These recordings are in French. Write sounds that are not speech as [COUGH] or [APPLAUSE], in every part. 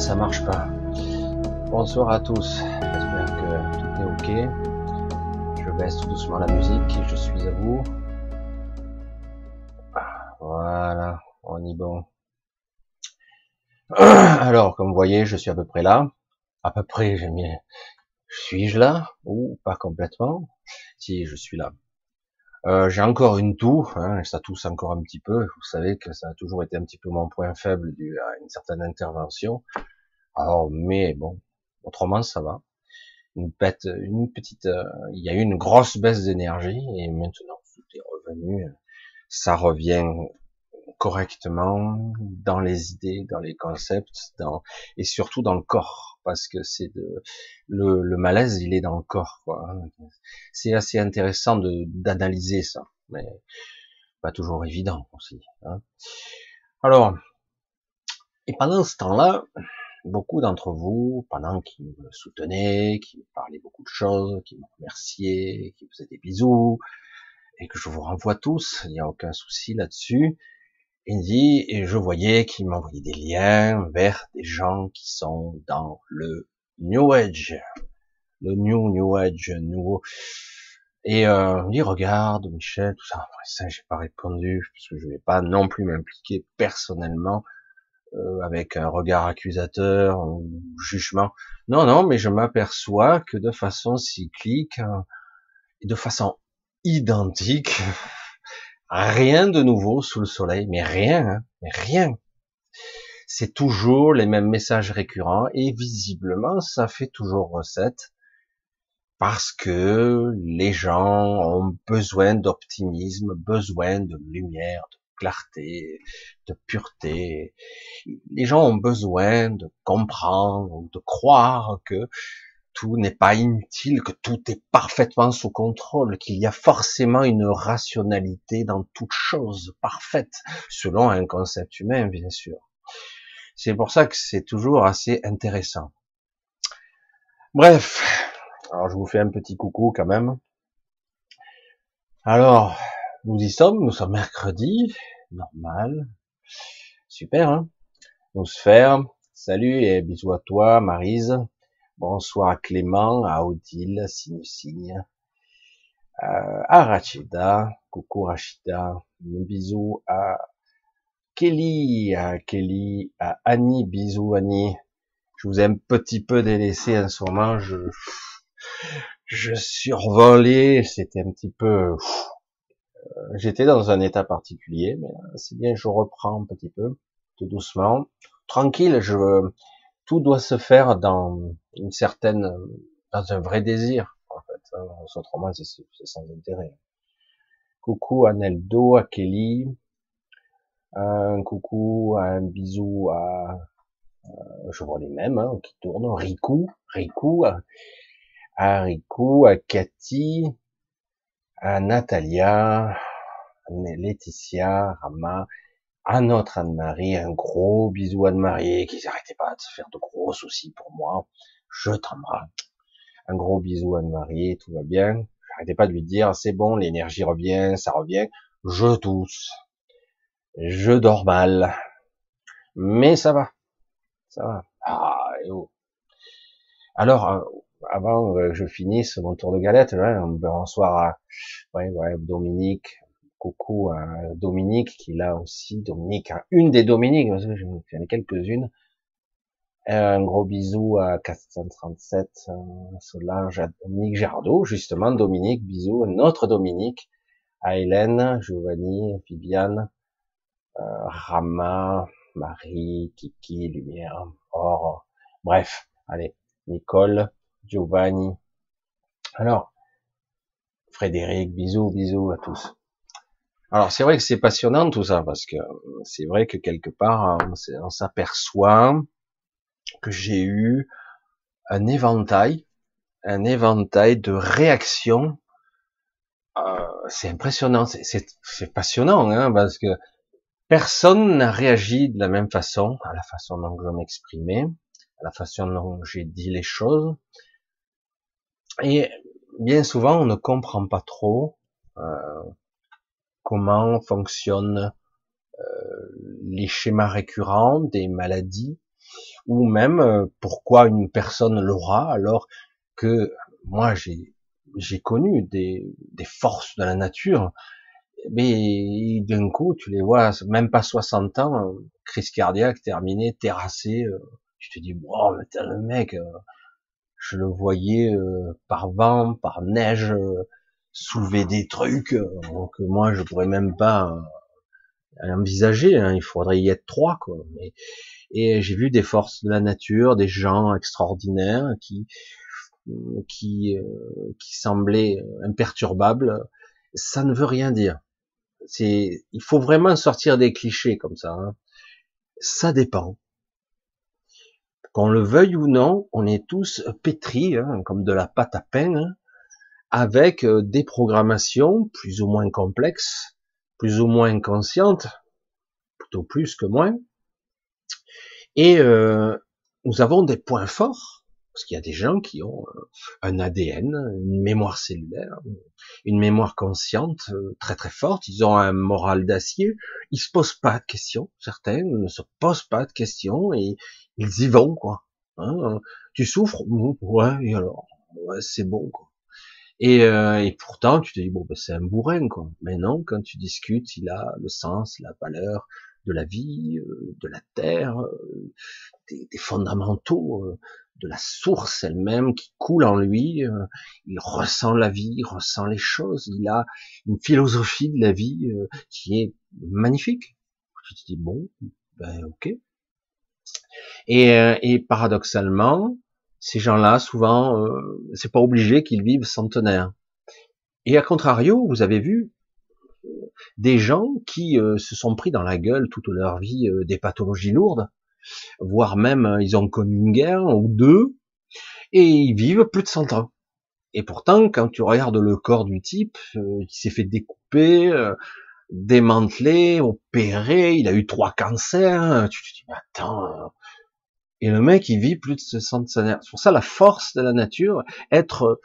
ça marche pas. Bonsoir à tous. J'espère que tout est ok. Je baisse tout doucement la musique et je suis à vous. Voilà, on y bon. [CLEARS THROAT] Alors, comme vous voyez, je suis à peu près là. À peu près, j'aime bien. Suis-je là Ou pas complètement? Si, je suis là. Euh, j'ai encore une toux, hein, ça tousse encore un petit peu. Vous savez que ça a toujours été un petit peu mon point faible dû à une certaine intervention. Alors, mais bon, autrement ça va. Une, pète, une petite, euh, il y a eu une grosse baisse d'énergie et maintenant tout est revenu. Ça revient correctement dans les idées, dans les concepts, dans et surtout dans le corps, parce que c'est de le, le, malaise, il est dans le corps. C'est assez intéressant de d'analyser ça, mais pas toujours évident aussi. Hein. Alors, et pendant ce temps-là, beaucoup d'entre vous, pendant qu'ils me soutenaient, qui me parlaient beaucoup de choses, qui me remerciaient, qui me faisaient des bisous, et que je vous renvoie tous, il n'y a aucun souci là-dessus, il dit, et je voyais qu'il m'envoyait des liens vers des gens qui sont dans le New Age, le New New Age, nouveau. Et euh, il dit, regarde, Michel, tout ça. ça, j'ai pas répondu parce que je vais pas non plus m'impliquer personnellement euh, avec un regard accusateur ou jugement. Non, non, mais je m'aperçois que de façon cyclique hein, et de façon identique, [LAUGHS] Rien de nouveau sous le soleil, mais rien, hein, mais rien. C'est toujours les mêmes messages récurrents et visiblement ça fait toujours recette parce que les gens ont besoin d'optimisme, besoin de lumière, clarté, de pureté. Les gens ont besoin de comprendre, de croire que tout n'est pas inutile, que tout est parfaitement sous contrôle, qu'il y a forcément une rationalité dans toute chose parfaite, selon un concept humain, bien sûr. C'est pour ça que c'est toujours assez intéressant. Bref, alors je vous fais un petit coucou quand même. Alors, nous y sommes, nous sommes mercredi, normal, super, hein. Nos sphères, salut et bisous à toi, Marise. Bonsoir à Clément, à Odile, Signe euh, à Rachida, coucou Rachida, un bisou à Kelly, à Kelly, à Annie, bisous Annie. Je vous ai un petit peu délaissé en ce moment, je, je survolais, c'était un petit peu, j'étais dans un état particulier, mais c'est bien, je reprends un petit peu, tout doucement, tranquille, je, tout doit se faire dans une certaine, dans un vrai désir, en fait. Hein. Autrement, c'est sans intérêt. Coucou à Neldo, à Kelly, un coucou, un bisou à, euh, je vois les mêmes hein, qui tournent, Riku, Riku, à, Riku, à Cathy, à Natalia, Laetitia, Rama, à notre Anne-Marie, un gros bisou Anne-Marie, qui n'arrêtait pas de se faire de gros soucis pour moi. Je t'embrasse. Un gros bisou Anne-Marie, tout va bien. J'arrêtais pas de lui dire, c'est bon, l'énergie revient, ça revient. Je tousse. Je dors mal. Mais ça va. Ça va. Ah, oh. Alors, euh, avant que je finisse mon tour de galette, bonsoir à ouais, ouais, Dominique, coucou à Dominique qui l'a aussi, Dominique, une des Dominiques, parce que j'en ai quelques-unes. Un gros bisou à 437 euh, Solange, à Dominique Gerdot, justement, Dominique, bisous, notre Dominique, à Hélène, Giovanni, Viviane, euh, Rama, Marie, Kiki, Lumière, Or, bref, allez, Nicole, Giovanni. Alors, Frédéric, bisous, bisous à tous. Alors c'est vrai que c'est passionnant tout ça parce que c'est vrai que quelque part on s'aperçoit que j'ai eu un éventail, un éventail de réactions. Euh, c'est impressionnant, c'est passionnant hein, parce que personne n'a réagi de la même façon, à la façon dont je m'exprimais, à la façon dont j'ai dit les choses. Et bien souvent on ne comprend pas trop. Euh, comment fonctionne les schémas récurrents des maladies, ou même pourquoi une personne l'aura alors que moi j'ai j'ai connu des, des forces de la nature, mais d'un coup tu les vois même pas 60 ans, crise cardiaque terminée, terrassé, tu te dis wow le mec je le voyais euh, par vent, par neige, euh, soulever des trucs euh, que moi je pourrais même pas envisager. Hein. il faudrait y être trois, quoi. et j'ai vu des forces de la nature, des gens extraordinaires qui qui qui semblaient imperturbables. Ça ne veut rien dire. C'est, il faut vraiment sortir des clichés comme ça. Hein. Ça dépend. Qu'on le veuille ou non, on est tous pétris, hein, comme de la pâte à pain, hein, avec euh, des programmations plus ou moins complexes, plus ou moins conscientes, plutôt plus que moins. Et euh, nous avons des points forts, parce qu'il y a des gens qui ont euh, un ADN, une mémoire cellulaire, une mémoire consciente très très forte, ils ont un moral d'acier, ils se posent pas de questions, certains ne se posent pas de questions et ils y vont quoi. Hein, tu souffres, ouais, et alors, ouais, c'est bon quoi. Et, euh, et, pourtant, tu te dis bon, ben, c'est un bourrin quoi. Mais non, quand tu discutes, il a le sens, la valeur de la vie, euh, de la terre, euh, des, des, fondamentaux, euh, de la source elle-même qui coule en lui. il ressent la vie, il ressent les choses. Il a une philosophie de la vie qui est magnifique. Tu te dis bon, ben ok. Et, euh, et paradoxalement, ces gens-là, souvent, euh, c'est pas obligé qu'ils vivent centenaires. Et à contrario, vous avez vu des gens qui euh, se sont pris dans la gueule toute leur vie des pathologies lourdes, voire même ils ont connu une guerre ou deux, et ils vivent plus de 100 ans. Et pourtant, quand tu regardes le corps du type, il s'est fait découper, démantelé, opéré, il a eu trois cancers, tu te dis, mais attends, et le mec, il vit plus de 60 années. C'est pour ça la force de la nature, être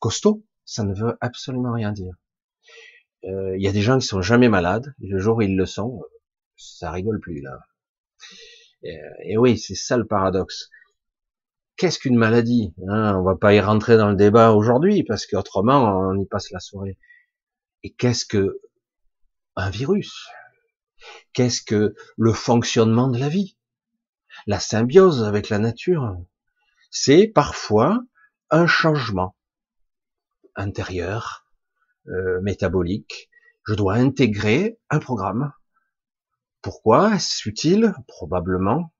costaud, ça ne veut absolument rien dire. Euh, il y a des gens qui sont jamais malades, et le jour où ils le sont, ça rigole plus là. Et, et oui, c'est ça le paradoxe. Qu'est-ce qu'une maladie hein? On va pas y rentrer dans le débat aujourd'hui parce qu'autrement on y passe la soirée. Et qu'est-ce que un virus Qu'est-ce que le fonctionnement de la vie? La symbiose avec la nature, c'est parfois un changement intérieur, euh, métabolique. Je dois intégrer un programme. Pourquoi Est-ce utile Probablement.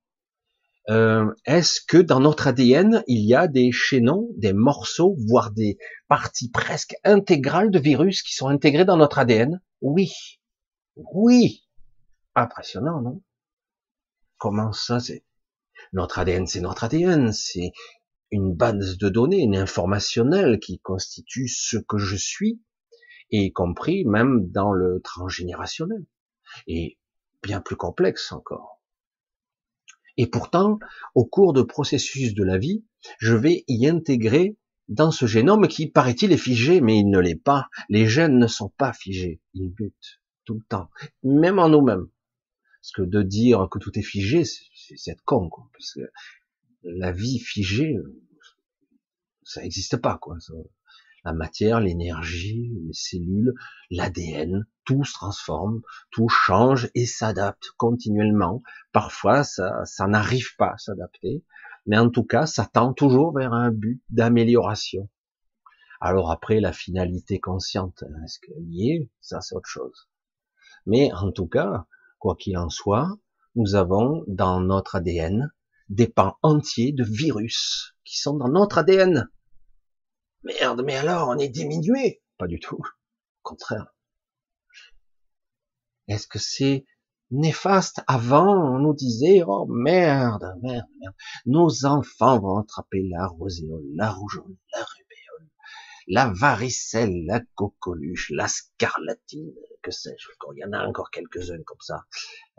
Euh, Est-ce que dans notre ADN, il y a des chaînons, des morceaux, voire des parties presque intégrales de virus qui sont intégrés dans notre ADN Oui. Oui. Impressionnant, non? Comment ça c'est? Notre ADN, c'est notre ADN, c'est une base de données, une informationnelle qui constitue ce que je suis, y compris même dans le transgénérationnel, et bien plus complexe encore. Et pourtant, au cours de processus de la vie, je vais y intégrer dans ce génome qui, paraît-il, est figé, mais il ne l'est pas. Les gènes ne sont pas figés, ils butent tout le temps, même en nous-mêmes. Parce que de dire que tout est figé, c'est être con, quoi. Parce que la vie figée, ça n'existe pas, quoi. La matière, l'énergie, les cellules, l'ADN, tout se transforme, tout change et s'adapte continuellement. Parfois, ça, ça n'arrive pas à s'adapter, mais en tout cas, ça tend toujours vers un but d'amélioration. Alors après, la finalité consciente, est-ce qu'elle y est? Ça, c'est autre chose. Mais en tout cas, quoi qu'il en soit, nous avons dans notre ADN des pans entiers de virus qui sont dans notre ADN. Merde, mais alors on est diminué? Pas du tout. Au contraire. Est-ce que c'est néfaste? Avant, on nous disait, oh merde, merde, merde. Nos enfants vont attraper la roséole, la rougeole, la rubéole, la varicelle, la coqueluche, la scarlatine, que sais-je. Il y en a encore quelques-uns comme ça.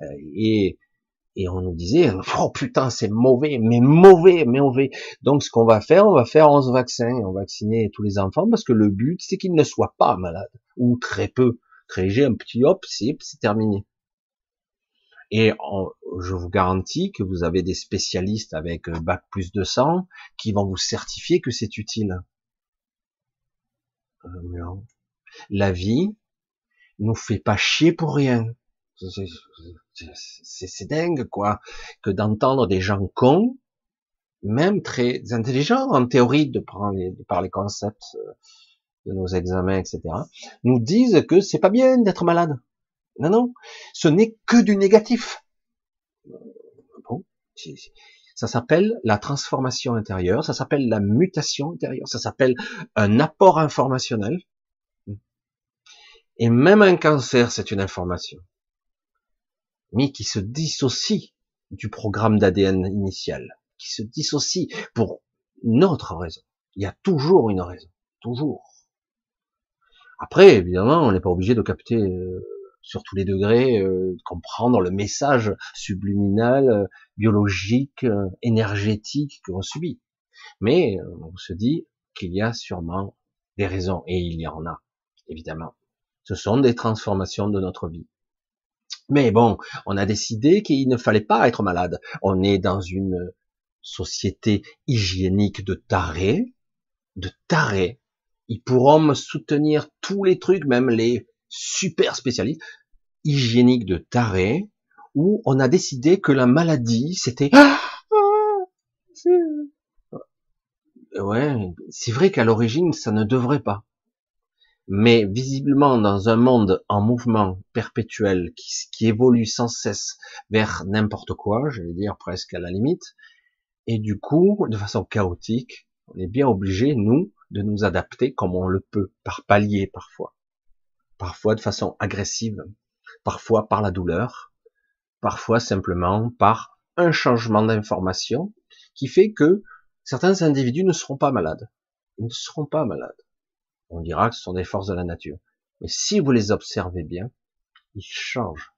Euh, et et on nous disait oh putain c'est mauvais mais mauvais mais mauvais donc ce qu'on va faire on va faire 11 vaccins on va vacciner tous les enfants parce que le but c'est qu'ils ne soient pas malades ou très peu très léger un petit hop c'est c'est terminé Et je vous garantis que vous avez des spécialistes avec euh, bac plus de 100 qui vont vous certifier que c'est utile. La vie nous fait pas chier pour rien. C'est dingue, quoi, que d'entendre des gens cons, même très intelligents en théorie de par les, par les concepts euh, de nos examens, etc., nous disent que c'est pas bien d'être malade. Non, non, ce n'est que du négatif. Ça s'appelle la transformation intérieure, ça s'appelle la mutation intérieure, ça s'appelle un apport informationnel. Et même un cancer, c'est une information, mais qui se dissocie du programme d'ADN initial, qui se dissocie pour une autre raison. Il y a toujours une raison, toujours. Après, évidemment, on n'est pas obligé de capter euh, sur tous les degrés, euh, comprendre le message subliminal, euh, biologique, énergétique qu'on subit. Mais on se dit qu'il y a sûrement des raisons, et il y en a, évidemment. Ce sont des transformations de notre vie. Mais bon, on a décidé qu'il ne fallait pas être malade. On est dans une société hygiénique de tarés, de tarés. Ils pourront me soutenir tous les trucs, même les super spécialistes hygiéniques de tarés, où on a décidé que la maladie, c'était... Ah, ouais, c'est vrai qu'à l'origine, ça ne devrait pas. Mais visiblement dans un monde en mouvement perpétuel qui, qui évolue sans cesse vers n'importe quoi, je vais dire presque à la limite, et du coup, de façon chaotique, on est bien obligé, nous, de nous adapter comme on le peut, par palier parfois, parfois de façon agressive, parfois par la douleur, parfois simplement par un changement d'information qui fait que certains individus ne seront pas malades. Ils ne seront pas malades on dira que ce sont des forces de la nature. Mais si vous les observez bien, ils changent.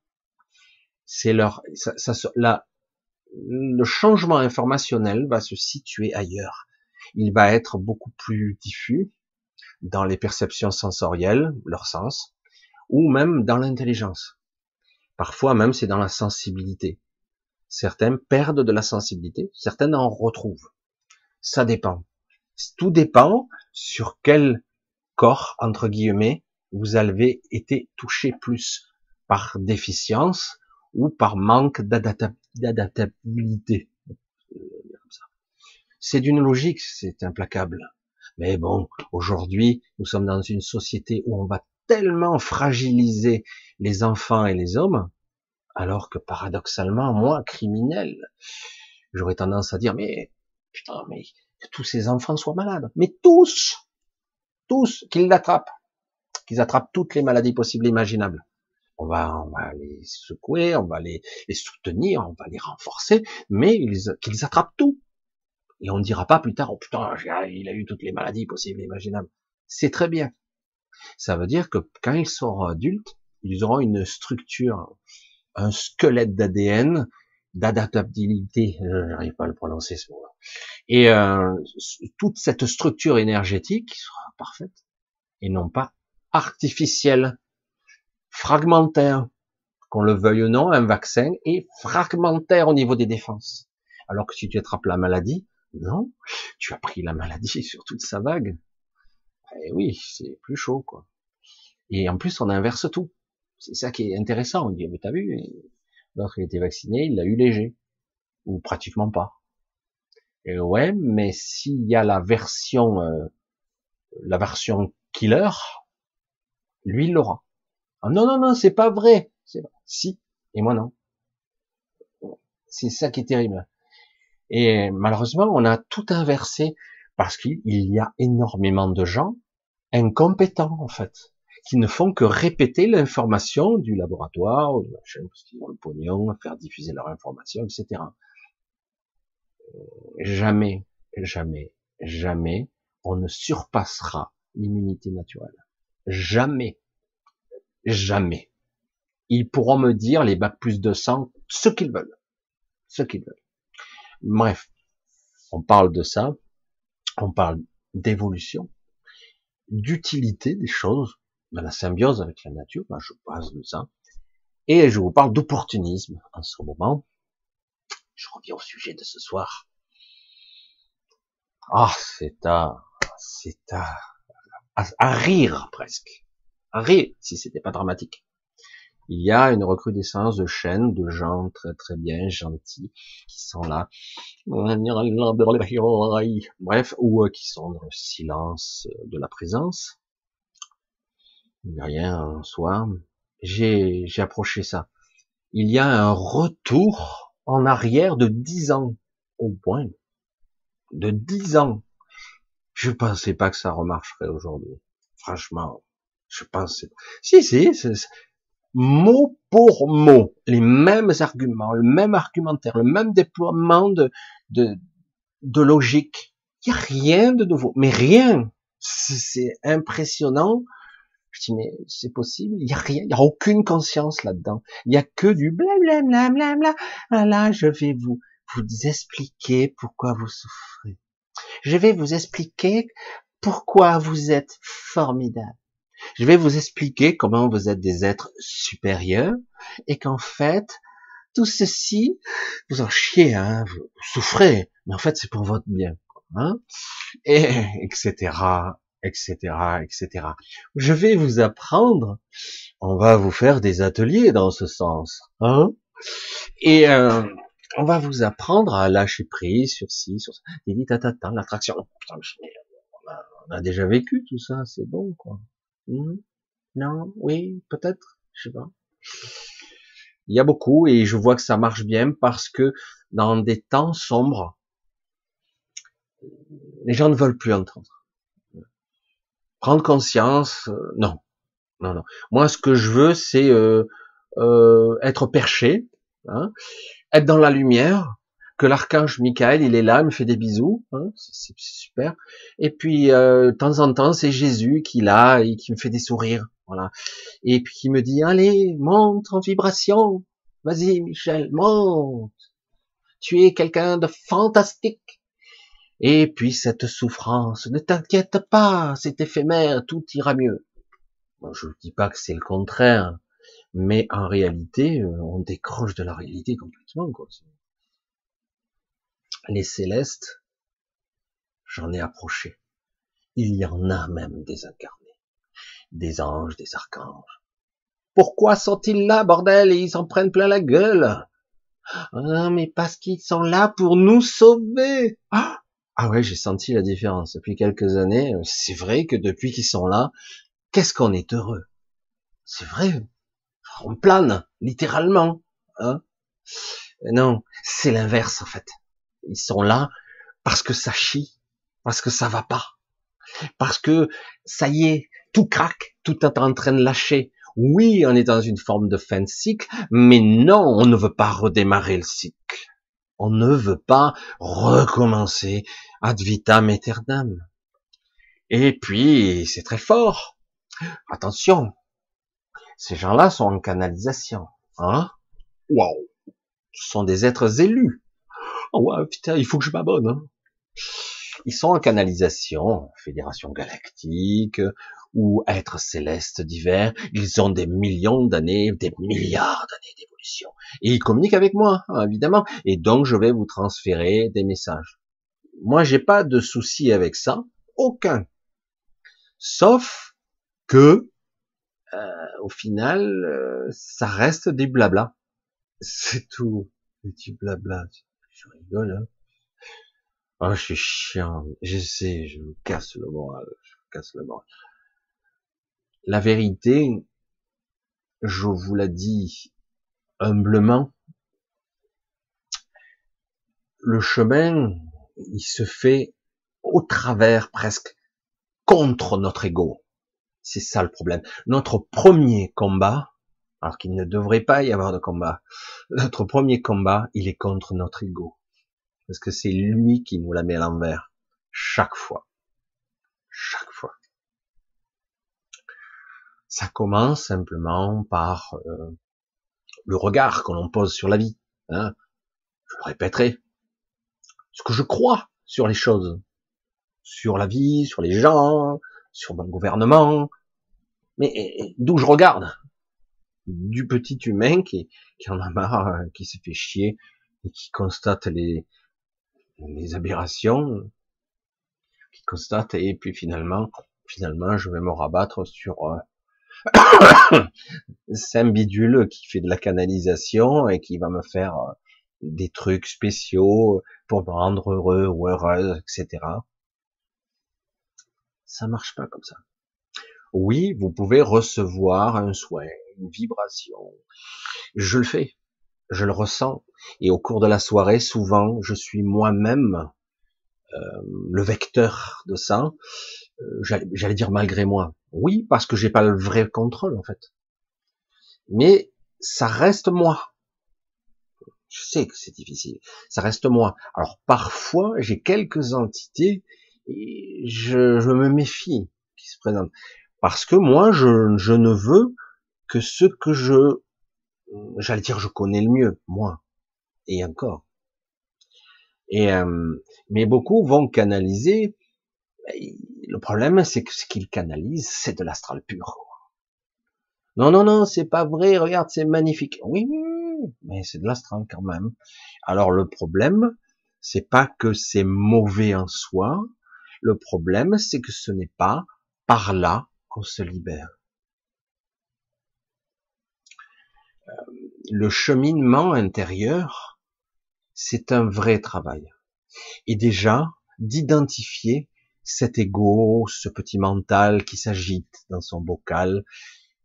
C'est leur, ça, ça, le changement informationnel va se situer ailleurs. Il va être beaucoup plus diffus dans les perceptions sensorielles, leur sens, ou même dans l'intelligence. Parfois même c'est dans la sensibilité. Certains perdent de la sensibilité, certains en retrouvent. Ça dépend. Tout dépend sur quel corps, entre guillemets, vous avez été touché plus par déficience ou par manque d'adaptabilité. C'est d'une logique, c'est implacable. Mais bon, aujourd'hui, nous sommes dans une société où on va tellement fragiliser les enfants et les hommes, alors que paradoxalement, moi, criminel, j'aurais tendance à dire, mais putain, mais que tous ces enfants soient malades. Mais tous tous, qu'ils l'attrapent, qu'ils attrapent toutes les maladies possibles et imaginables. On va, on va les secouer, on va les, les soutenir, on va les renforcer, mais qu'ils attrapent tout. Et on ne dira pas plus tard, oh putain, il a eu toutes les maladies possibles et imaginables. C'est très bien. Ça veut dire que quand ils seront adultes, ils auront une structure, un squelette d'ADN, d'adaptabilité, j'arrive pas à le prononcer ce mot et euh, toute cette structure énergétique sera parfaite et non pas artificielle, fragmentaire. Qu'on le veuille ou non, un vaccin est fragmentaire au niveau des défenses. Alors que si tu attrapes la maladie, non, tu as pris la maladie [LAUGHS] sur toute sa vague. Et oui, c'est plus chaud, quoi. Et en plus, on inverse tout. C'est ça qui est intéressant. On dit, mais t'as vu, l'autre il était vacciné, il l'a eu léger. Ou pratiquement pas. Et ouais, mais s'il y a la version, euh, la version killer, lui il l'aura. Ah non non non, c'est pas vrai. Si et moi non. C'est ça qui est terrible. Et malheureusement, on a tout inversé parce qu'il y a énormément de gens incompétents en fait, qui ne font que répéter l'information du laboratoire, de machin, parce qu'ils ont le pognon, faire diffuser leur information, etc jamais, jamais, jamais, on ne surpassera l'immunité naturelle. Jamais. Jamais. Ils pourront me dire, les bacs plus de sang, ce qu'ils veulent. Ce qu'ils veulent. Bref. On parle de ça. On parle d'évolution. D'utilité des choses. De la symbiose avec la nature. je passe de ça. Et je vous parle d'opportunisme en ce moment. Je reviens au sujet de ce soir. Ah, c'est à, c'est à, à, rire presque. À rire, si c'était pas dramatique. Il y a une recrudescence de chaînes de gens très très bien, gentils, qui sont là. Bref, ou euh, qui sont dans le silence de la présence. Rien en soi. J'ai, j'ai approché ça. Il y a un retour en arrière de dix ans, au point de dix ans. Je pensais pas que ça remarcherait aujourd'hui. Franchement, je pensais. Si, si, mot pour mot, les mêmes arguments, le même argumentaire, le même déploiement de, de, de logique. Il n'y a rien de nouveau, mais rien. C'est impressionnant. Je dis, mais c'est possible, il n'y a rien, il n'y a aucune conscience là-dedans. Il n'y a que du blablabla, bla ah Là, je vais vous, vous expliquer pourquoi vous souffrez. Je vais vous expliquer pourquoi vous êtes formidable. Je vais vous expliquer comment vous êtes des êtres supérieurs et qu'en fait, tout ceci, vous en chiez, hein, vous souffrez, mais en fait c'est pour votre bien, hein, et etc., etc., etc. Je vais vous apprendre, on va vous faire des ateliers dans ce sens, hein, et euh, on va vous apprendre à lâcher prise sur ci, sur ça. l'attraction. On a, déjà vécu tout ça, c'est bon, quoi. Hmm? Non, oui, peut-être, je sais pas. Il y a beaucoup et je vois que ça marche bien parce que dans des temps sombres, les gens ne veulent plus entendre. Prendre conscience, euh, non, non, non. Moi, ce que je veux, c'est euh, euh, être perché, hein, être dans la lumière, que l'archange Michael, il est là, il me fait des bisous, hein, c'est super. Et puis, euh, de temps en temps, c'est Jésus qui est là et qui me fait des sourires, voilà. Et puis qui me dit, allez, monte en vibration, vas-y Michel, monte. Tu es quelqu'un de fantastique. Et puis cette souffrance, ne t'inquiète pas, c'est éphémère, tout ira mieux. Je ne dis pas que c'est le contraire, mais en réalité, euh, on décroche de la réalité complètement. Quoi. Les célestes, j'en ai approché. Il y en a même des incarnés, des anges, des archanges. Pourquoi sont-ils là, bordel, et ils s'en prennent plein la gueule Ah, mais parce qu'ils sont là pour nous sauver. Ah, ah ouais, j'ai senti la différence depuis quelques années. C'est vrai que depuis qu'ils sont là, qu'est-ce qu'on est heureux? C'est vrai, on plane, littéralement. Hein? Non, c'est l'inverse en fait. Ils sont là parce que ça chie, parce que ça va pas, parce que ça y est, tout craque, tout est en train de lâcher. Oui, on est dans une forme de fin de cycle, mais non, on ne veut pas redémarrer le cycle. On ne veut pas recommencer ad vitam aeternam. Et puis, c'est très fort. Attention, ces gens-là sont en canalisation. Hein? Waouh Ce sont des êtres élus. Oh ouais, putain, il faut que je m'abonne. Hein. Ils sont en canalisation, fédération galactique, ou êtres célestes divers. Ils ont des millions d'années, des milliards d'années d'évolution. Et ils communiquent avec moi, hein, évidemment. Et donc, je vais vous transférer des messages. Moi, j'ai pas de souci avec ça. Aucun. Sauf que euh, au final, euh, ça reste des blabla. [LAUGHS] C'est tout. Des blabla. Je rigole. Oh, je suis chiant. Je sais, je vous casse le moral. Je vous casse le moral. La vérité, je vous la dis humblement, le chemin, il se fait au travers presque contre notre ego. C'est ça le problème. Notre premier combat, alors qu'il ne devrait pas y avoir de combat, notre premier combat, il est contre notre ego. Parce que c'est lui qui nous la met à l'envers. Chaque fois. Chaque fois. Ça commence simplement par euh, le regard que l'on pose sur la vie. Hein. Je le répéterai. Ce que je crois sur les choses. Sur la vie, sur les gens, sur mon gouvernement, mais d'où je regarde? Du petit humain qui, qui en a marre, euh, qui se fait chier et qui constate les, les aberrations, qui constate et puis finalement, finalement, je vais me rabattre sur euh, [COUGHS] c'est un bidule qui fait de la canalisation et qui va me faire euh, des trucs spéciaux pour me rendre heureux ou heureuse, etc. Ça marche pas comme ça. Oui, vous pouvez recevoir un soin, une vibration. Je le fais, je le ressens. Et au cours de la soirée, souvent, je suis moi-même euh, le vecteur de ça. Euh, j'allais dire malgré moi. Oui, parce que j'ai pas le vrai contrôle en fait. Mais ça reste moi. Je sais que c'est difficile. Ça reste moi. Alors parfois, j'ai quelques entités et je, je me méfie qui se présentent. Parce que moi, je, je ne veux que ce que je, j'allais dire, je connais le mieux, moi. Et encore. Et euh, mais beaucoup vont canaliser. Le problème, c'est que ce qu'ils canalisent, c'est de l'astral pur. Non, non, non, c'est pas vrai. Regarde, c'est magnifique. Oui, mais c'est de l'astral quand même. Alors le problème, c'est pas que c'est mauvais en soi. Le problème, c'est que ce n'est pas par là qu'on se libère. Le cheminement intérieur, c'est un vrai travail. Et déjà, d'identifier cet ego, ce petit mental qui s'agite dans son bocal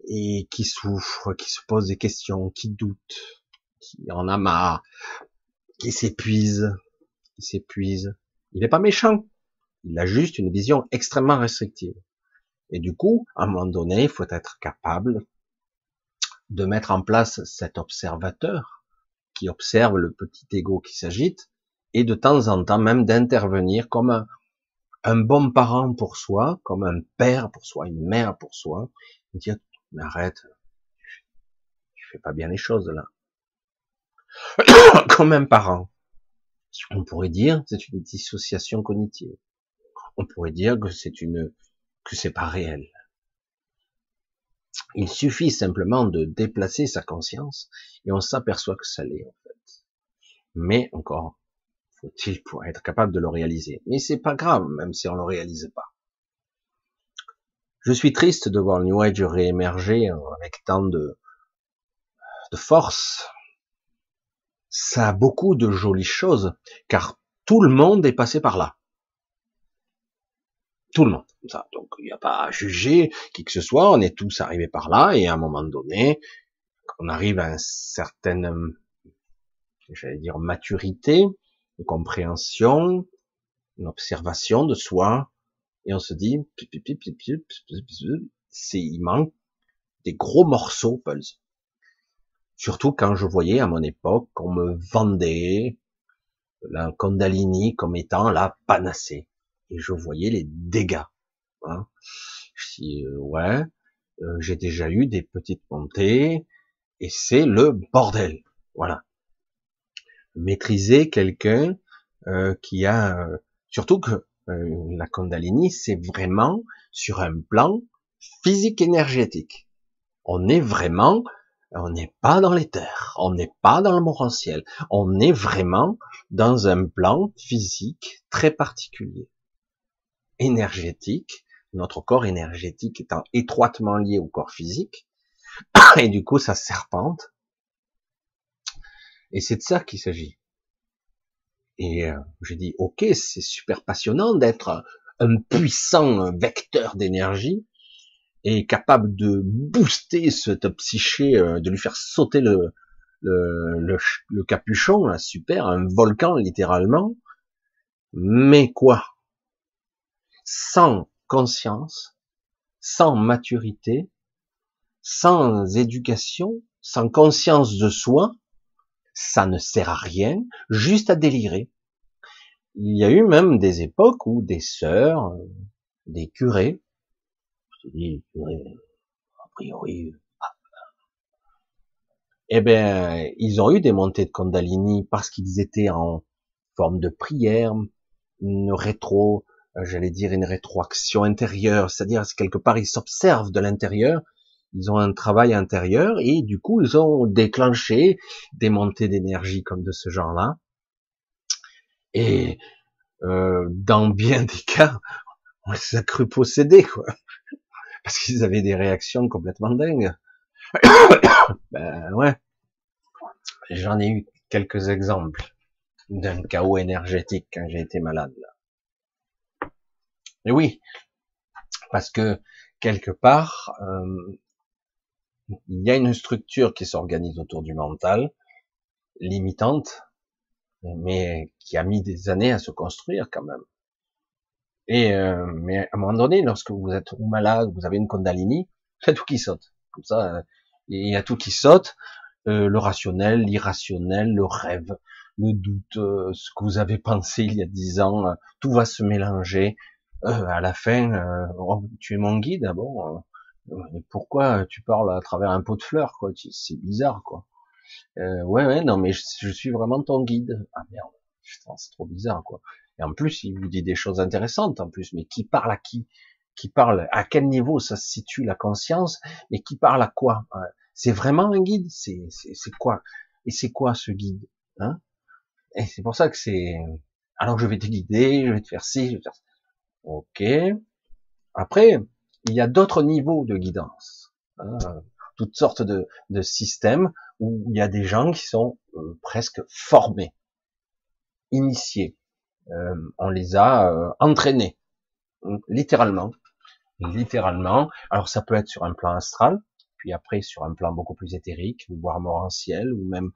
et qui souffre, qui se pose des questions, qui doute, qui en a marre, qui s'épuise, qui s'épuise. Il n'est pas méchant. Il a juste une vision extrêmement restrictive. Et du coup, à un moment donné, il faut être capable de mettre en place cet observateur qui observe le petit ego qui s'agite et de temps en temps même d'intervenir comme un, bon parent pour soi, comme un père pour soi, une mère pour soi, et dire mais arrête, tu fais pas bien les choses là. [COUGHS] comme un parent. On pourrait dire c'est une dissociation cognitive. On pourrait dire que c'est une que c'est pas réel. Il suffit simplement de déplacer sa conscience et on s'aperçoit que ça l'est en fait. Mais encore, faut-il pour être capable de le réaliser. Mais c'est pas grave, même si on le réalise pas. Je suis triste de voir le New Age réémerger avec tant de, de force. Ça a beaucoup de jolies choses, car tout le monde est passé par là. Tout le monde. Ça. Donc il n'y a pas à juger qui que ce soit, on est tous arrivés par là, et à un moment donné, on arrive à une certaine, j'allais dire, maturité, une compréhension, une observation de soi, et on se dit, c'est, il manque des gros morceaux, Pulse. Surtout quand je voyais à mon époque qu'on me vendait la Kundalini comme étant la panacée et je voyais les dégâts. Hein. Dis euh, ouais, euh, j'ai déjà eu des petites montées et c'est le bordel. Voilà. Maîtriser quelqu'un euh, qui a surtout que la Kundalini c'est vraiment sur un plan physique énergétique. On est vraiment on n'est pas dans l'éther, on n'est pas dans le morantiel, on est vraiment dans un plan physique très particulier énergétique, notre corps énergétique étant étroitement lié au corps physique, [COUGHS] et du coup ça serpente. Et c'est de ça qu'il s'agit. Et euh, je dis, ok, c'est super passionnant d'être un puissant vecteur d'énergie et capable de booster cette psyché, euh, de lui faire sauter le, le, le capuchon, là, super, un volcan littéralement. Mais quoi? Sans conscience, sans maturité, sans éducation, sans conscience de soi, ça ne sert à rien, juste à délirer. Il y a eu même des époques où des sœurs, des curés, dis curés, a priori, eh ben, ils ont eu des montées de Kundalini parce qu'ils étaient en forme de prière, une rétro, euh, j'allais dire une rétroaction intérieure, c'est-à-dire quelque part ils s'observent de l'intérieur ils ont un travail intérieur et du coup ils ont déclenché des montées d'énergie comme de ce genre-là. Et euh, dans bien des cas, [LAUGHS] on les a cru possédés, quoi. [LAUGHS] Parce qu'ils avaient des réactions complètement dingues. [COUGHS] ben ouais. J'en ai eu quelques exemples d'un chaos énergétique quand j'ai été malade. Et oui, parce que quelque part, euh, il y a une structure qui s'organise autour du mental, limitante, mais qui a mis des années à se construire quand même. Et euh, mais à un moment donné, lorsque vous êtes malade, vous avez une Kundalini, c'est tout qui saute. Comme ça, euh, il y a tout qui saute, euh, le rationnel, l'irrationnel, le rêve, le doute, euh, ce que vous avez [LAUGHS] pensé il y a dix ans, euh, tout va se mélanger. À la fin, oh, tu es mon guide, ah bon Pourquoi tu parles à travers un pot de fleurs, quoi C'est bizarre, quoi. ouais, ouais, non, mais je, suis vraiment ton guide. Ah merde, c'est trop bizarre, quoi. Et en plus, il vous dit des choses intéressantes, en plus. Mais qui parle à qui? Qui parle à quel niveau ça se situe la conscience? Mais qui parle à quoi? C'est vraiment un guide? C'est quoi? Et c'est quoi ce guide hein? Et c'est pour ça que c'est. Alors je vais te guider, je vais te faire ci, je vais te faire ça. Ok. Après, il y a d'autres niveaux de guidance. Hein, toutes sortes de, de, systèmes où il y a des gens qui sont euh, presque formés, initiés. Euh, on les a euh, entraînés, littéralement, littéralement. Alors ça peut être sur un plan astral, puis après sur un plan beaucoup plus éthérique, voire morantiel, ou même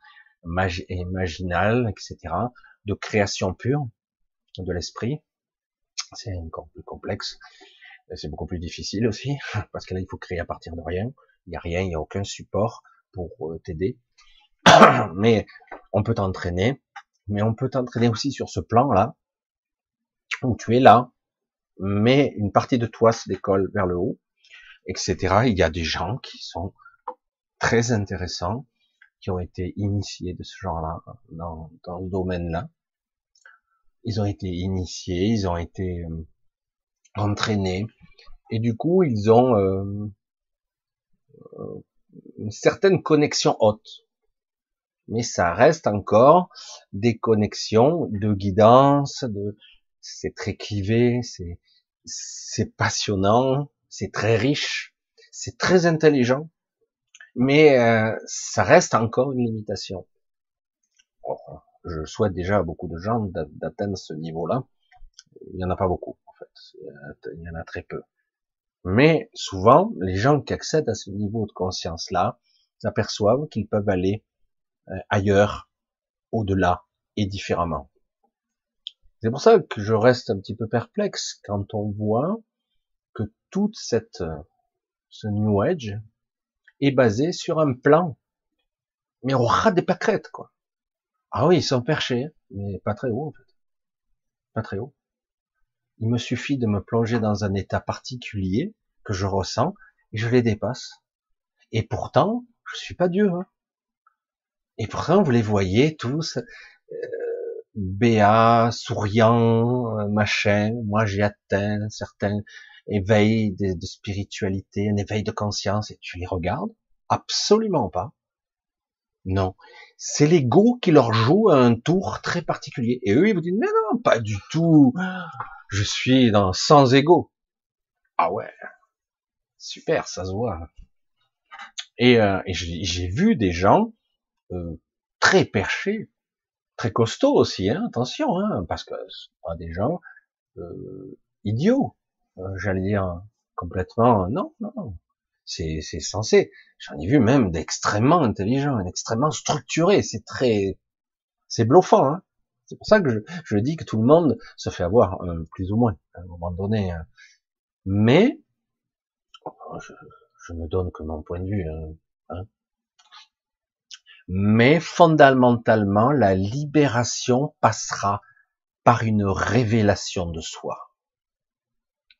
imaginal, etc., de création pure de l'esprit. C'est encore plus complexe. C'est beaucoup plus difficile aussi, [LAUGHS] parce que là, il faut créer à partir de rien. Il n'y a rien, il n'y a aucun support pour euh, t'aider. [COUGHS] Mais on peut t'entraîner, mais on peut t'entraîner aussi sur ce plan-là, où tu es là, mais une partie de toi se décolle vers le haut, etc. Il y a des gens qui sont très intéressants, qui ont été initiés de ce genre-là, dans, dans ce domaine-là. Ils ont été initiés, ils ont été euh, entraînés, et du coup, ils ont euh, euh une certaine connexion haute. Mais ça reste encore des connexions de guidance, de c'est très clivé, c'est passionnant, c'est très riche, c'est très intelligent, mais euh, ça reste encore une limitation. Je souhaite déjà à beaucoup de gens d'atteindre ce niveau-là. Il y en a pas beaucoup, en fait. Il y en a très peu. Mais souvent, les gens qui accèdent à ce niveau de conscience-là s'aperçoivent qu'ils peuvent aller euh, ailleurs, au-delà et différemment. C'est pour ça que je reste un petit peu perplexe quand on voit que toute cette ce New Age est basé sur un plan, mais au ras des pâquerettes, quoi. Ah oui, ils sont perchés, mais pas très haut en fait, pas très haut. Il me suffit de me plonger dans un état particulier que je ressens et je les dépasse. Et pourtant, je suis pas Dieu. Hein. Et pourtant, vous les voyez tous, euh, béats, souriants, euh, machin. Moi, j'ai atteint un certain éveil de, de, spiritualité, un éveil de conscience, et tu les regardes? Absolument pas. Non. C'est l'ego qui leur joue un tour très particulier. Et eux, ils vous disent, mais non, pas du tout. Je suis dans sans ego. Ah ouais. Super, ça se voit. Et, euh, j'ai vu des gens euh, très perché, très costaud aussi, hein, attention, hein, parce que ce pas des gens euh, idiots, euh, j'allais dire complètement, non, non, c'est censé. J'en ai vu même d'extrêmement intelligents, d'extrêmement structurés, c'est très, c'est bluffant, hein. C'est pour ça que je, je, dis que tout le monde se fait avoir, plus ou moins, à un moment donné. Hein. Mais, je, je ne donne que mon point de vue. Hein, hein mais fondamentalement, la libération passera par une révélation de soi.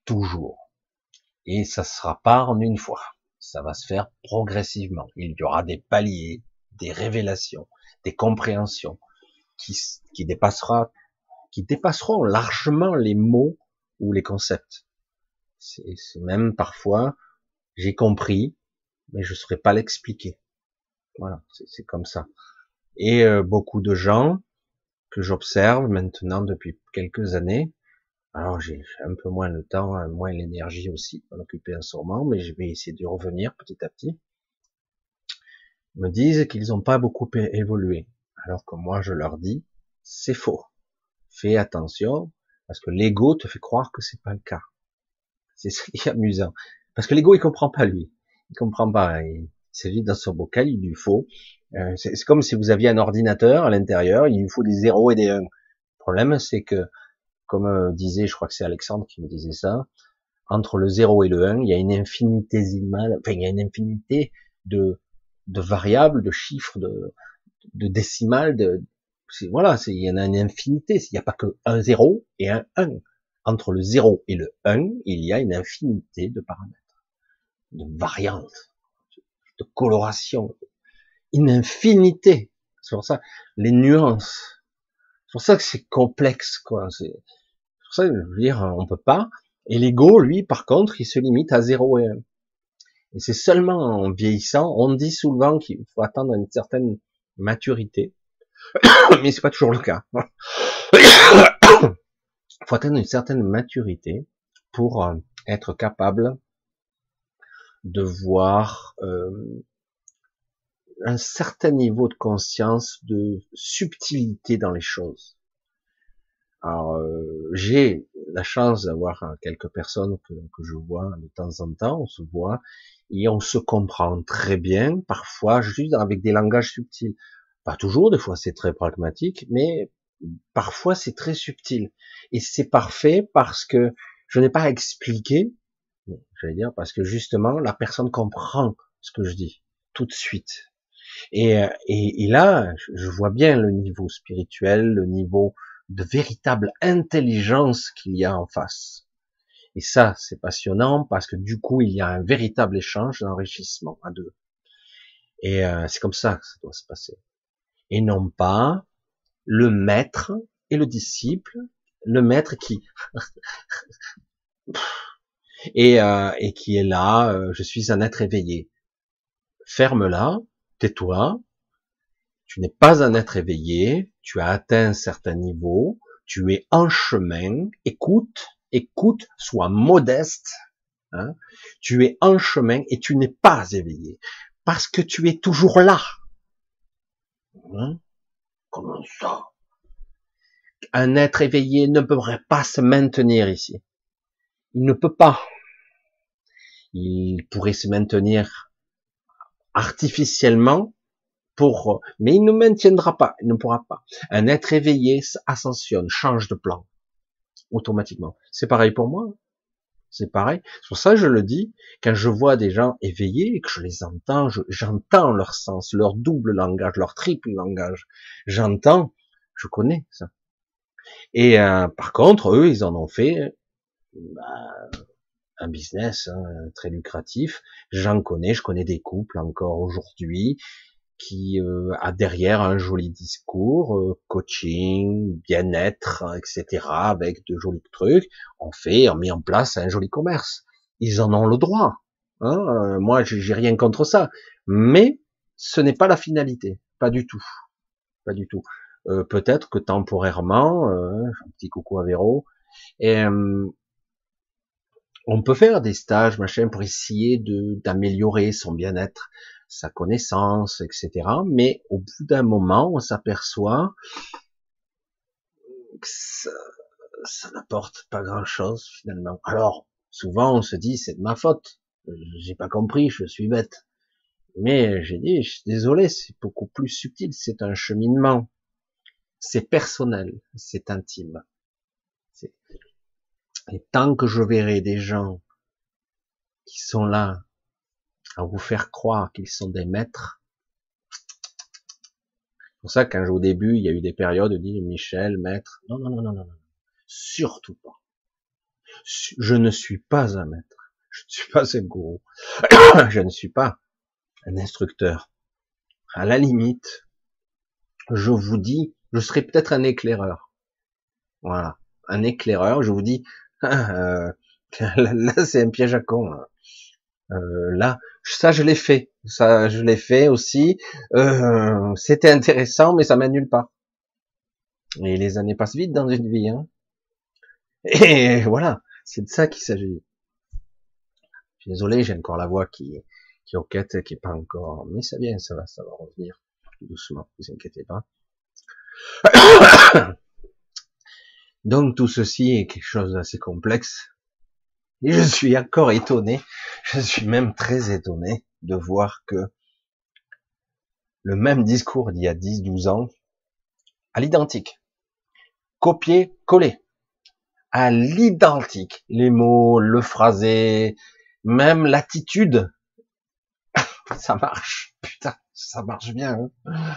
Toujours. Et ça sera pas en une fois. Ça va se faire progressivement. Il y aura des paliers, des révélations, des compréhensions qui, qui dépassera, qui dépasseront largement les mots ou les concepts. C'est même parfois, j'ai compris, mais je ne saurais pas l'expliquer. Voilà, c'est comme ça. Et euh, beaucoup de gens que j'observe maintenant depuis quelques années, alors j'ai un peu moins le temps, hein, moins l'énergie aussi pour l'occuper en ce moment, mais je vais essayer de revenir petit à petit, me disent qu'ils n'ont pas beaucoup évolué. Alors que moi je leur dis, c'est faux. Fais attention, parce que l'ego te fait croire que c'est pas le cas. C'est ce qui est amusant. Parce que l'ego il comprend pas lui. Il comprend pas. Il s'agit dans son bocal, il lui faut. Euh, c'est comme si vous aviez un ordinateur à l'intérieur, il lui faut des zéros et des 1. Le problème c'est que comme euh, disait, je crois que c'est Alexandre qui me disait ça, entre le 0 et le 1, il y a une infinitésimale, il y a une infinité de, variables, de chiffres, de, de décimales, de, voilà, il y en a une infinité, il n'y a pas que un 0 et un 1. Entre le 0 et le 1, il y a une infinité de paramètres, de variantes, de colorations, une infinité. C'est pour ça, les nuances, pour ça que c'est complexe, quoi. C'est pour ça que je veux dire, on peut pas. Et l'ego, lui, par contre, il se limite à 0 et 1. Et c'est seulement en vieillissant, on dit souvent qu'il faut attendre une certaine maturité, [COUGHS] mais c'est pas toujours le cas. il [COUGHS] faut atteindre une certaine maturité pour euh, être capable de voir euh, un certain niveau de conscience, de subtilité dans les choses. Alors, euh, j'ai la chance d'avoir euh, quelques personnes que, je vois de temps en temps, on se voit, et on se comprend très bien, parfois juste avec des langages subtils. Pas toujours, des fois c'est très pragmatique, mais parfois c'est très subtil. Et c'est parfait parce que je n'ai pas à expliquer, j'allais dire, parce que justement la personne comprend ce que je dis tout de suite. Euh, et, et, là, je vois bien le niveau spirituel, le niveau de véritable intelligence qu'il y a en face. Et ça, c'est passionnant parce que du coup, il y a un véritable échange d'enrichissement à deux. Et euh, c'est comme ça que ça doit se passer. Et non pas le maître et le disciple, le maître qui [LAUGHS] et, euh, et qui est là, je suis un être éveillé. Ferme-la, tais-toi, tu n'es pas un être éveillé, tu as atteint un certain niveau, tu es en chemin, écoute, écoute, sois modeste, hein, tu es en chemin et tu n'es pas éveillé, parce que tu es toujours là. Hein? Comment ça? Un être éveillé ne pourrait pas se maintenir ici. Il ne peut pas. Il pourrait se maintenir artificiellement pour, mais il ne maintiendra pas, il ne pourra pas. Un être éveillé ascensionne, change de plan automatiquement. C'est pareil pour moi. C'est pareil. C'est pour ça que je le dis, quand je vois des gens éveillés et que je les entends, j'entends leur sens, leur double langage, leur triple langage. J'entends, je connais ça. Et euh, par contre, eux, ils en ont fait bah, un business hein, très lucratif. J'en connais, je connais des couples encore aujourd'hui qui euh, a derrière un joli discours, euh, coaching, bien-être, etc., avec de jolis trucs. On fait, on met en place un joli commerce. Ils en ont le droit. Hein euh, moi, j'ai rien contre ça, mais ce n'est pas la finalité, pas du tout, pas du tout. Peut-être que temporairement, un petit coucou à Véro, on peut faire des stages, machin, pour essayer de d'améliorer son bien-être, sa connaissance, etc. Mais au bout d'un moment, on s'aperçoit que ça, ça n'apporte pas grand-chose finalement. Alors, souvent, on se dit c'est de ma faute. J'ai pas compris, je suis bête. Mais j'ai dit, je suis désolé, c'est beaucoup plus subtil, c'est un cheminement. C'est personnel, c'est intime. Et tant que je verrai des gens qui sont là à vous faire croire qu'ils sont des maîtres, c'est pour ça qu'au début, il y a eu des périodes où dit Michel, maître, non, non, non, non, non, non, surtout pas. Je ne suis pas un maître. Je ne suis pas un gourou. [COUGHS] je ne suis pas un instructeur. À la limite, je vous dis, je serai peut-être un éclaireur. Voilà. Un éclaireur, je vous dis, [LAUGHS] là, c'est un piège à con. Là, euh, là Ça, je l'ai fait. Ça, je l'ai fait aussi. Euh, C'était intéressant, mais ça mène nulle part. Et les années passent vite dans une vie. Hein. Et voilà, c'est de ça qu'il s'agit. Je suis désolé, j'ai encore la voix qui, qui enquête, qui est pas encore, mais ça vient, ça va, ça va revenir doucement, vous inquiétez pas. [COUGHS] Donc tout ceci est quelque chose d'assez complexe. Et je suis encore étonné, je suis même très étonné de voir que le même discours d'il y a 10-12 ans, à l'identique, copié, collé, à l'identique, les mots, le phrasé, même l'attitude, [LAUGHS] ça marche, putain, ça marche bien. Hein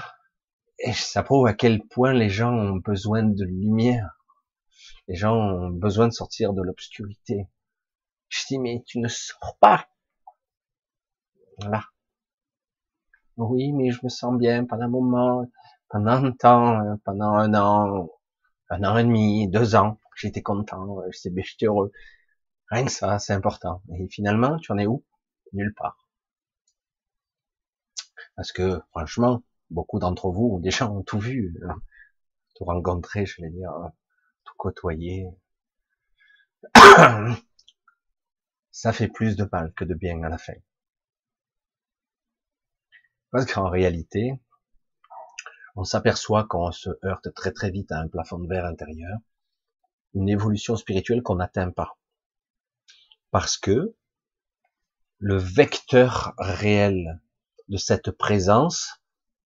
et ça prouve à quel point les gens ont besoin de lumière. Les gens ont besoin de sortir de l'obscurité. Je dis, mais tu ne sors pas. Voilà. Oui, mais je me sens bien pendant un moment, pendant un temps, pendant un an, un an et demi, deux ans. J'étais content, j'étais heureux. Rien que ça, c'est important. Et finalement, tu en es où? Nulle part. Parce que, franchement, beaucoup d'entre vous, déjà ont tout vu, hein. tout rencontré, je vais dire, côtoyé. [COUGHS] Ça fait plus de mal que de bien à la fin. Parce qu'en réalité, on s'aperçoit qu'on se heurte très très vite à un plafond de verre intérieur, une évolution spirituelle qu'on n'atteint pas. Parce que le vecteur réel de cette présence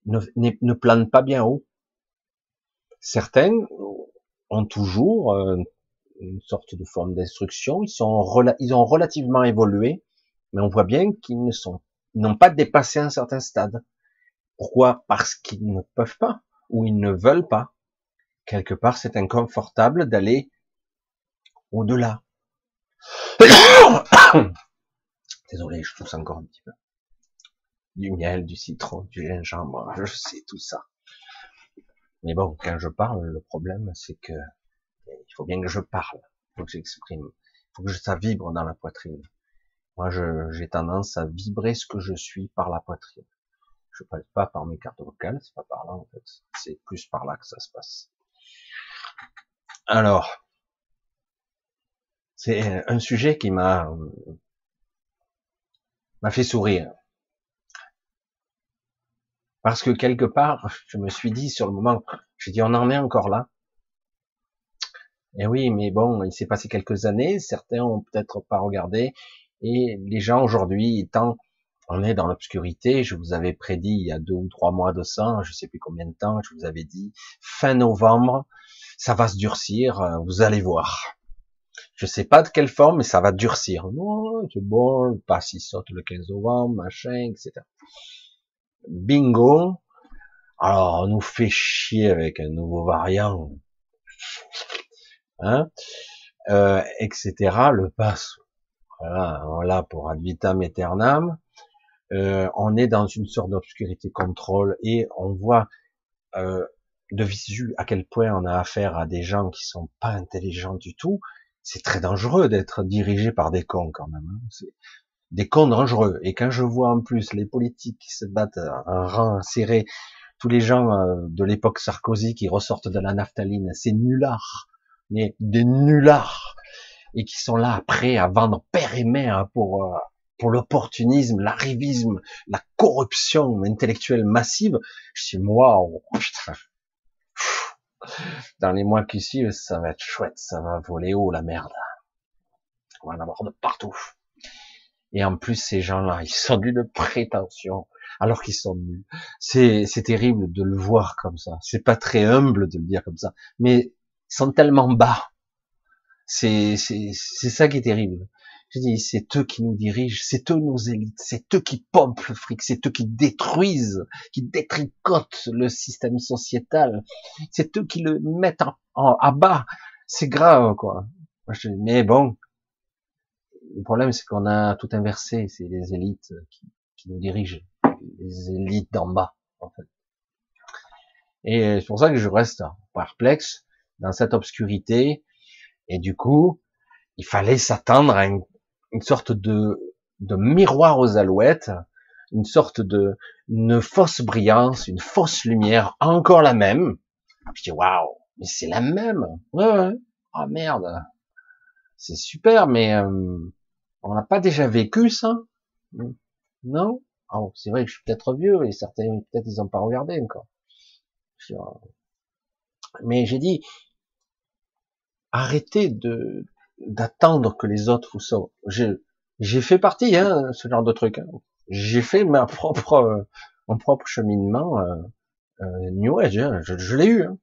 ne, ne plane pas bien haut. Certains ont toujours euh, une sorte de forme d'instruction, ils sont ils ont relativement évolué, mais on voit bien qu'ils ne sont n'ont pas dépassé un certain stade. Pourquoi? Parce qu'ils ne peuvent pas ou ils ne veulent pas. Quelque part, c'est inconfortable d'aller au-delà. [COUGHS] Désolé, je tousse encore un petit peu du miel, du citron, du gingembre, je sais tout ça. Mais bon, quand je parle, le problème, c'est que il faut bien que je parle, il faut que j'exprime, il faut que ça vibre dans la poitrine. Moi, j'ai tendance à vibrer ce que je suis par la poitrine. Je parle pas par mes cartes vocales, c'est pas par là en fait, c'est plus par là que ça se passe. Alors, c'est un sujet qui m'a m'a fait sourire. Parce que quelque part, je me suis dit sur le moment, j'ai dit on en est encore là. Et oui, mais bon, il s'est passé quelques années, certains ont peut-être pas regardé, et les gens aujourd'hui, étant, on est dans l'obscurité, je vous avais prédit il y a deux ou trois mois de ça, je sais plus combien de temps, je vous avais dit, fin novembre, ça va se durcir, vous allez voir. Je sais pas de quelle forme, mais ça va durcir. Non, c'est bon, le pass il saute le 15 novembre, machin, etc bingo. Alors, on nous fait chier avec un nouveau variant, hein, euh, etc. Le passe, voilà, on pour ad vitam aeternam. Euh, on est dans une sorte d'obscurité contrôle et on voit euh, de visu à quel point on a affaire à des gens qui sont pas intelligents du tout. C'est très dangereux d'être dirigé par des cons quand même. Hein des cons dangereux. Et quand je vois en plus les politiques qui se battent en rang serré, tous les gens euh, de l'époque Sarkozy qui ressortent de la naphtaline, c'est nullards, mais des nullards, et qui sont là prêts à vendre père et mère pour euh, pour l'opportunisme, l'arrivisme, la corruption intellectuelle massive. Je suis moi, putain. Dans les mois qui suivent, ça va être chouette, ça va voler haut la merde. On va en avoir de partout. Et en plus, ces gens-là, ils sont d'une prétention, alors qu'ils sont nuls. C'est, c'est terrible de le voir comme ça. C'est pas très humble de le dire comme ça, mais ils sont tellement bas. C'est, c'est, c'est ça qui est terrible. Je dis, c'est eux qui nous dirigent, c'est eux nos élites, c'est eux qui pompent le fric, c'est eux qui détruisent, qui détricotent le système sociétal, c'est eux qui le mettent en, à bas. C'est grave, quoi. Mais bon, le problème, c'est qu'on a tout inversé. C'est les élites qui, qui, nous dirigent, les élites d'en bas, en fait. Et c'est pour ça que je reste perplexe dans cette obscurité. Et du coup, il fallait s'attendre à une, sorte de de miroir aux alouettes, une sorte de une fausse brillance, une fausse lumière, encore la même. Je dis waouh, mais c'est la même. Ouais, ouais. Oh merde, c'est super, mais euh, on n'a pas déjà vécu ça Non? Oh, C'est vrai que je suis peut-être vieux et certains peut-être ils n'ont pas regardé encore. Mais j'ai dit arrêtez de d'attendre que les autres vous sauvent. J'ai fait partie, hein, ce genre de truc. Hein. J'ai fait ma propre, mon propre cheminement euh, euh, New Age. Hein. Je, je l'ai eu. Hein.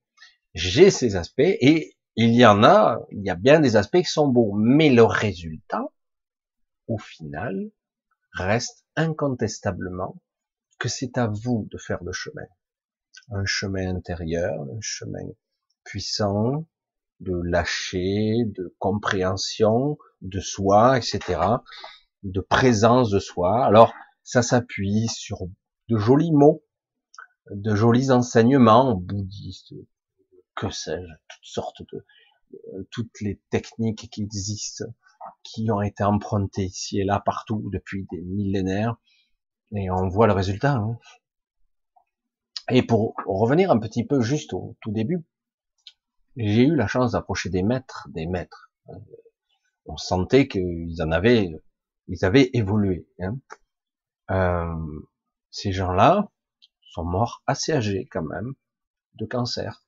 J'ai ces aspects et il y en a, il y a bien des aspects qui sont beaux, mais le résultat, au final, reste incontestablement que c'est à vous de faire le chemin. Un chemin intérieur, un chemin puissant, de lâcher, de compréhension de soi, etc., de présence de soi. Alors, ça s'appuie sur de jolis mots, de jolis enseignements bouddhistes, que sais-je, toutes sortes de, euh, toutes les techniques qui existent, qui ont été empruntées ici et là partout depuis des millénaires, et on voit le résultat. Hein. Et pour revenir un petit peu juste au tout début, j'ai eu la chance d'approcher des maîtres, des maîtres. Euh, on sentait qu'ils en avaient, ils avaient évolué. Hein. Euh, ces gens-là sont morts assez âgés quand même de cancer.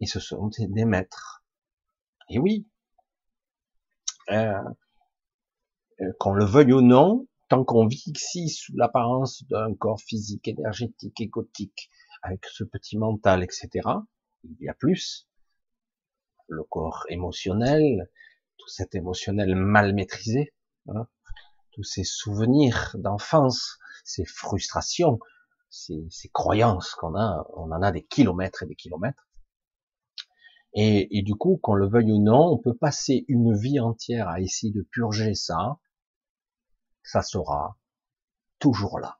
Ils se sont des maîtres. Et oui, qu'on le veuille ou non, tant qu'on vit ici sous l'apparence d'un corps physique, énergétique, égotique, avec ce petit mental, etc., il y a plus. Le corps émotionnel, tout cet émotionnel mal maîtrisé, hein, tous ces souvenirs d'enfance, ces frustrations, ces croyances qu'on a, on en a des kilomètres et des kilomètres. Et, du coup, qu'on le veuille ou non, on peut passer une vie entière à essayer de purger ça. Ça sera toujours là.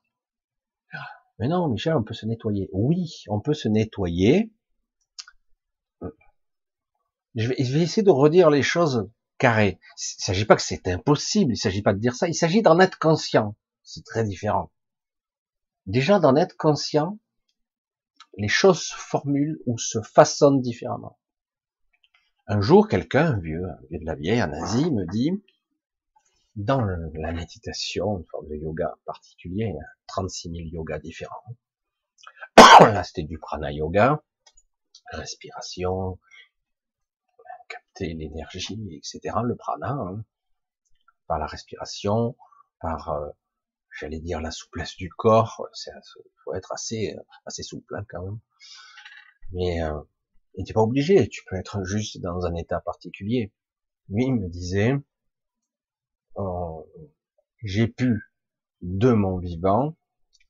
Mais non, Michel, on peut se nettoyer. Oui, on peut se nettoyer. Je vais, je vais essayer de redire les choses carrées. Il ne s'agit pas que c'est impossible, il ne s'agit pas de dire ça, il s'agit d'en être conscient. C'est très différent. Déjà d'en être conscient, les choses se formulent ou se façonnent différemment. Un jour, quelqu'un, un vieux, de la vieille en Asie, me dit, dans la méditation, une forme de yoga particulier, il y a 36 000 yogas différents. [COUGHS] Là, c'était du prana yoga, respiration, capter l'énergie, etc. Le prana, hein, par la respiration, par, euh, j'allais dire, la souplesse du corps. Il faut être assez, assez souple hein, quand même. Mais euh, et t'es pas obligé, tu peux être juste dans un état particulier. Lui, il me disait, oh, j'ai pu, de mon vivant,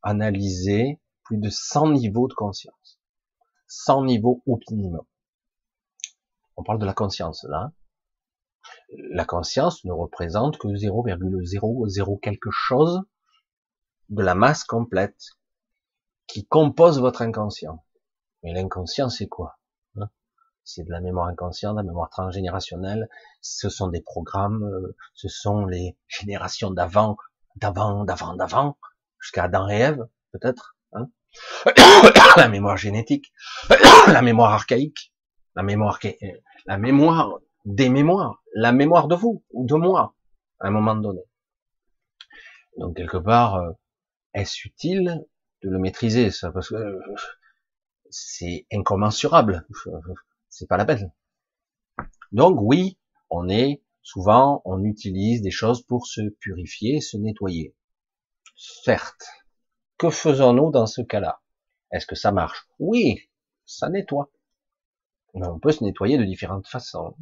analyser plus de 100 niveaux de conscience. 100 niveaux au minimum. On parle de la conscience, là. La conscience ne représente que 0,00 quelque chose de la masse complète qui compose votre inconscient. Mais l'inconscient, c'est quoi? C'est de la mémoire inconsciente, de la mémoire transgénérationnelle, ce sont des programmes, euh, ce sont les [LAUGHS] générations d'avant, d'avant, d'avant, d'avant, jusqu'à Adam et Ève, peut-être, hein. [COUGHS] La mémoire génétique, [COUGHS] la mémoire archaïque, la mémoire, la mémoire des mémoires, la mémoire de vous ou de moi, à un moment donné. Donc quelque part, euh, est-ce utile de le maîtriser ça? Parce que euh, c'est incommensurable c'est pas la peine. Donc oui, on est souvent, on utilise des choses pour se purifier, se nettoyer. Certes. Que faisons-nous dans ce cas-là? Est-ce que ça marche? Oui, ça nettoie. On peut se nettoyer de différentes façons.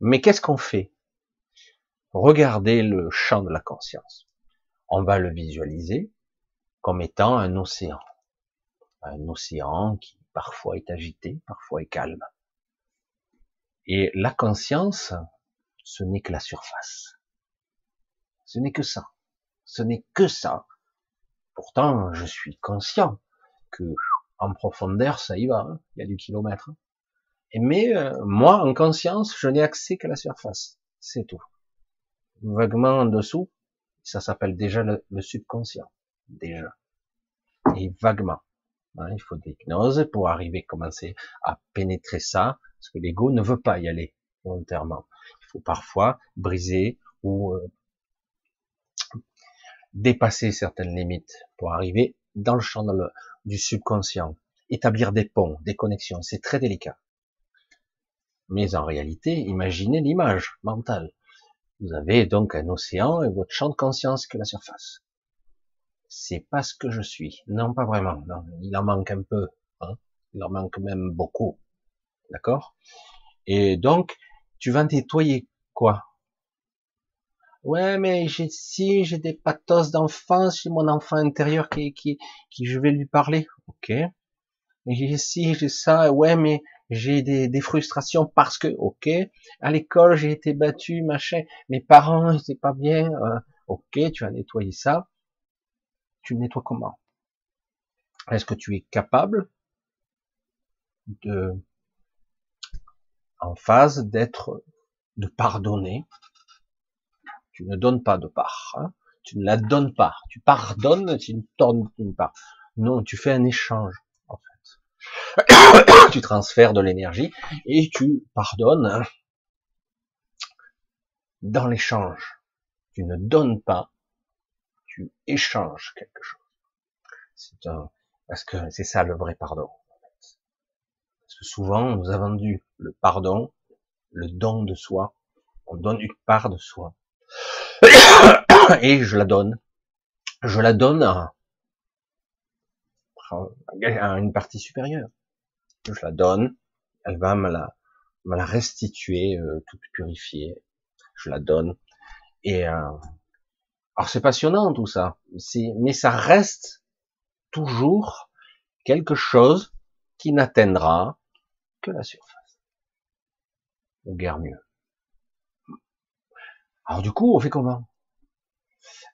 Mais qu'est-ce qu'on fait? Regardez le champ de la conscience. On va le visualiser comme étant un océan. Un océan qui parfois est agité, parfois est calme. Et la conscience, ce n'est que la surface. Ce n'est que ça. Ce n'est que ça. Pourtant, je suis conscient que en profondeur, ça y va. Hein. Il y a du kilomètre. Mais euh, moi, en conscience, je n'ai accès qu'à la surface. C'est tout. Vaguement en dessous, Ça s'appelle déjà le, subconscient, déjà. Et vaguement. Hein, il faut de l'hypnose pour arriver, commencer à pénétrer ça, parce que l'ego ne veut pas y aller volontairement. Il faut parfois briser ou euh, dépasser certaines limites pour arriver dans le champ du subconscient, établir des ponts, des connexions. C'est très délicat. Mais en réalité, imaginez l'image mentale. Vous avez donc un océan et votre champ de conscience que la surface. C'est pas ce que je suis. Non, pas vraiment. il en manque un peu. Hein. Il en manque même beaucoup. D'accord? Et donc, tu vas nettoyer quoi? Ouais, mais j'ai si j'ai des pathos d'enfance, j'ai mon enfant intérieur qui, qui, qui je vais lui parler. Ok. J'ai si j'ai ça. Ouais, mais j'ai des, des, frustrations parce que, ok, à l'école j'ai été battu, machin, mes parents c'est pas bien, euh, ok, tu as nettoyé ça, tu nettoies comment? Est-ce que tu es capable de, en phase d'être, de pardonner? Tu ne donnes pas de part, hein. Tu ne la donnes pas, tu pardonnes, tu ne donnes pas. Non, tu fais un échange [COUGHS] tu transfères de l'énergie et tu pardonnes dans l'échange. Tu ne donnes pas, tu échanges quelque chose. C'est un, parce que c'est ça le vrai pardon. Parce que souvent, on nous a vendu le pardon, le don de soi. On donne une part de soi. [COUGHS] Et je la donne. Je la donne à, une partie supérieure. Je la donne, elle va me la, me la restituer euh, toute purifiée. Je la donne. Et euh, alors c'est passionnant tout ça, mais ça reste toujours quelque chose qui n'atteindra que la surface. Ou guère mieux. Alors du coup, on fait comment?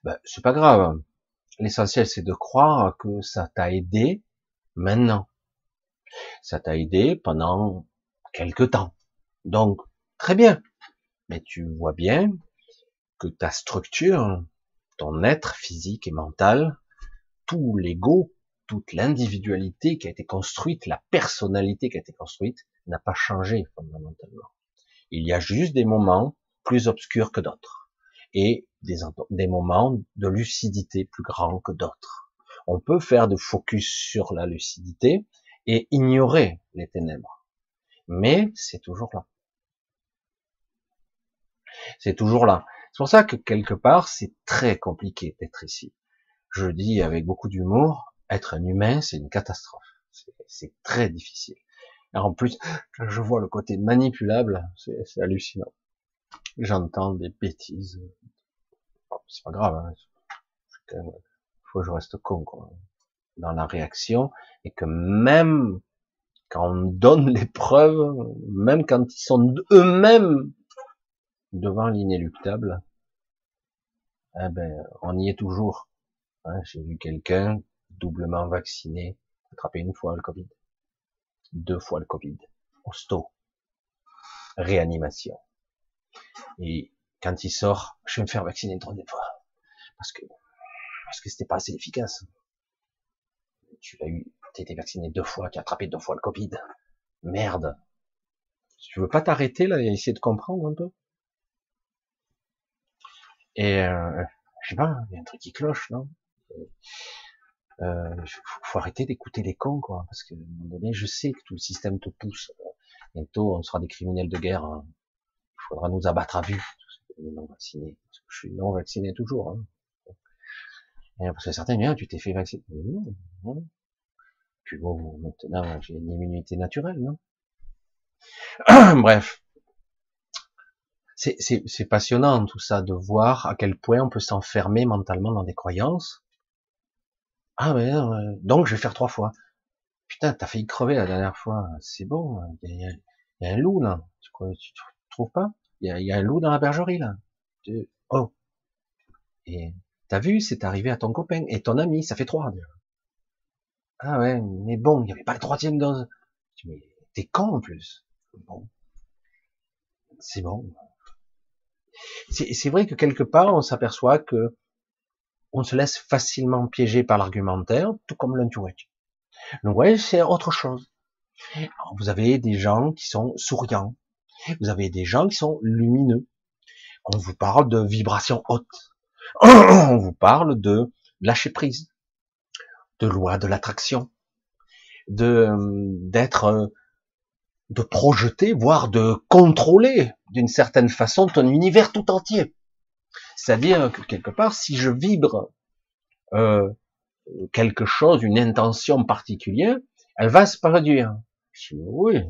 Ben, C'est pas grave. L'essentiel, c'est de croire que ça t'a aidé maintenant. Ça t'a aidé pendant quelque temps. Donc, très bien. Mais tu vois bien que ta structure, ton être physique et mental, tout l'ego, toute l'individualité qui a été construite, la personnalité qui a été construite, n'a pas changé fondamentalement. Il y a juste des moments plus obscurs que d'autres. Et des, moments de lucidité plus grands que d'autres. On peut faire de focus sur la lucidité et ignorer les ténèbres. Mais c'est toujours là. C'est toujours là. C'est pour ça que quelque part, c'est très compliqué d'être ici. Je dis avec beaucoup d'humour, être un humain, c'est une catastrophe. C'est très difficile. En plus, je vois le côté manipulable, c'est hallucinant. J'entends des bêtises c'est pas grave. Hein. faut que je reste con quoi, dans la réaction et que même quand on donne [LAUGHS] les preuves, même quand ils sont eux-mêmes devant l'inéluctable, eh ben, on y est toujours. Hein, J'ai vu quelqu'un doublement vacciné attraper une fois le Covid, deux fois le Covid, hosto, réanimation. Et quand il sort, je vais me faire vacciner une troisième fois. Parce que, parce que c'était pas assez efficace. Tu l'as eu, t'as été vacciné deux fois, tu as attrapé deux fois le Covid. Merde. Tu veux pas t'arrêter là et essayer de comprendre un peu? Et, euh, je sais pas, il y a un truc qui cloche, non? Euh, faut, arrêter d'écouter les cons, quoi, parce qu'à un moment donné, je sais que tout le système te pousse. Bientôt, on sera des criminels de guerre. Hein. Il faudra nous abattre à vue non vacciné. je suis non vacciné toujours. Hein. Et parce que certains ah, tu t'es fait vacciner. Non, non. Puis bon, maintenant, j'ai une immunité naturelle, non? [CLEARS THROAT] Bref. C'est passionnant tout ça de voir à quel point on peut s'enfermer mentalement dans des croyances. Ah mais donc je vais faire trois fois. Putain, t'as failli crever la dernière fois. C'est bon, il y, a, un loup là. Tu, tu trouves pas? Il y a, un loup dans la bergerie, là. oh. Et t'as vu, c'est arrivé à ton copain et ton ami, ça fait trois déjà. Ah ouais, mais bon, il n'y avait pas le troisième dose. Mais t'es con en plus. Bon. C'est bon. C'est vrai que quelque part, on s'aperçoit que on se laisse facilement piéger par l'argumentaire, tout comme l'intuition. Donc, ouais, c'est autre chose. vous avez des gens qui sont souriants. Vous avez des gens qui sont lumineux. On vous parle de vibrations hautes. [CLEARS THROAT] On vous parle de lâcher prise, de loi de l'attraction, de d'être, de projeter, voire de contrôler d'une certaine façon ton univers tout entier. C'est-à-dire que quelque part, si je vibre euh, quelque chose, une intention particulière, elle va se produire. Oui,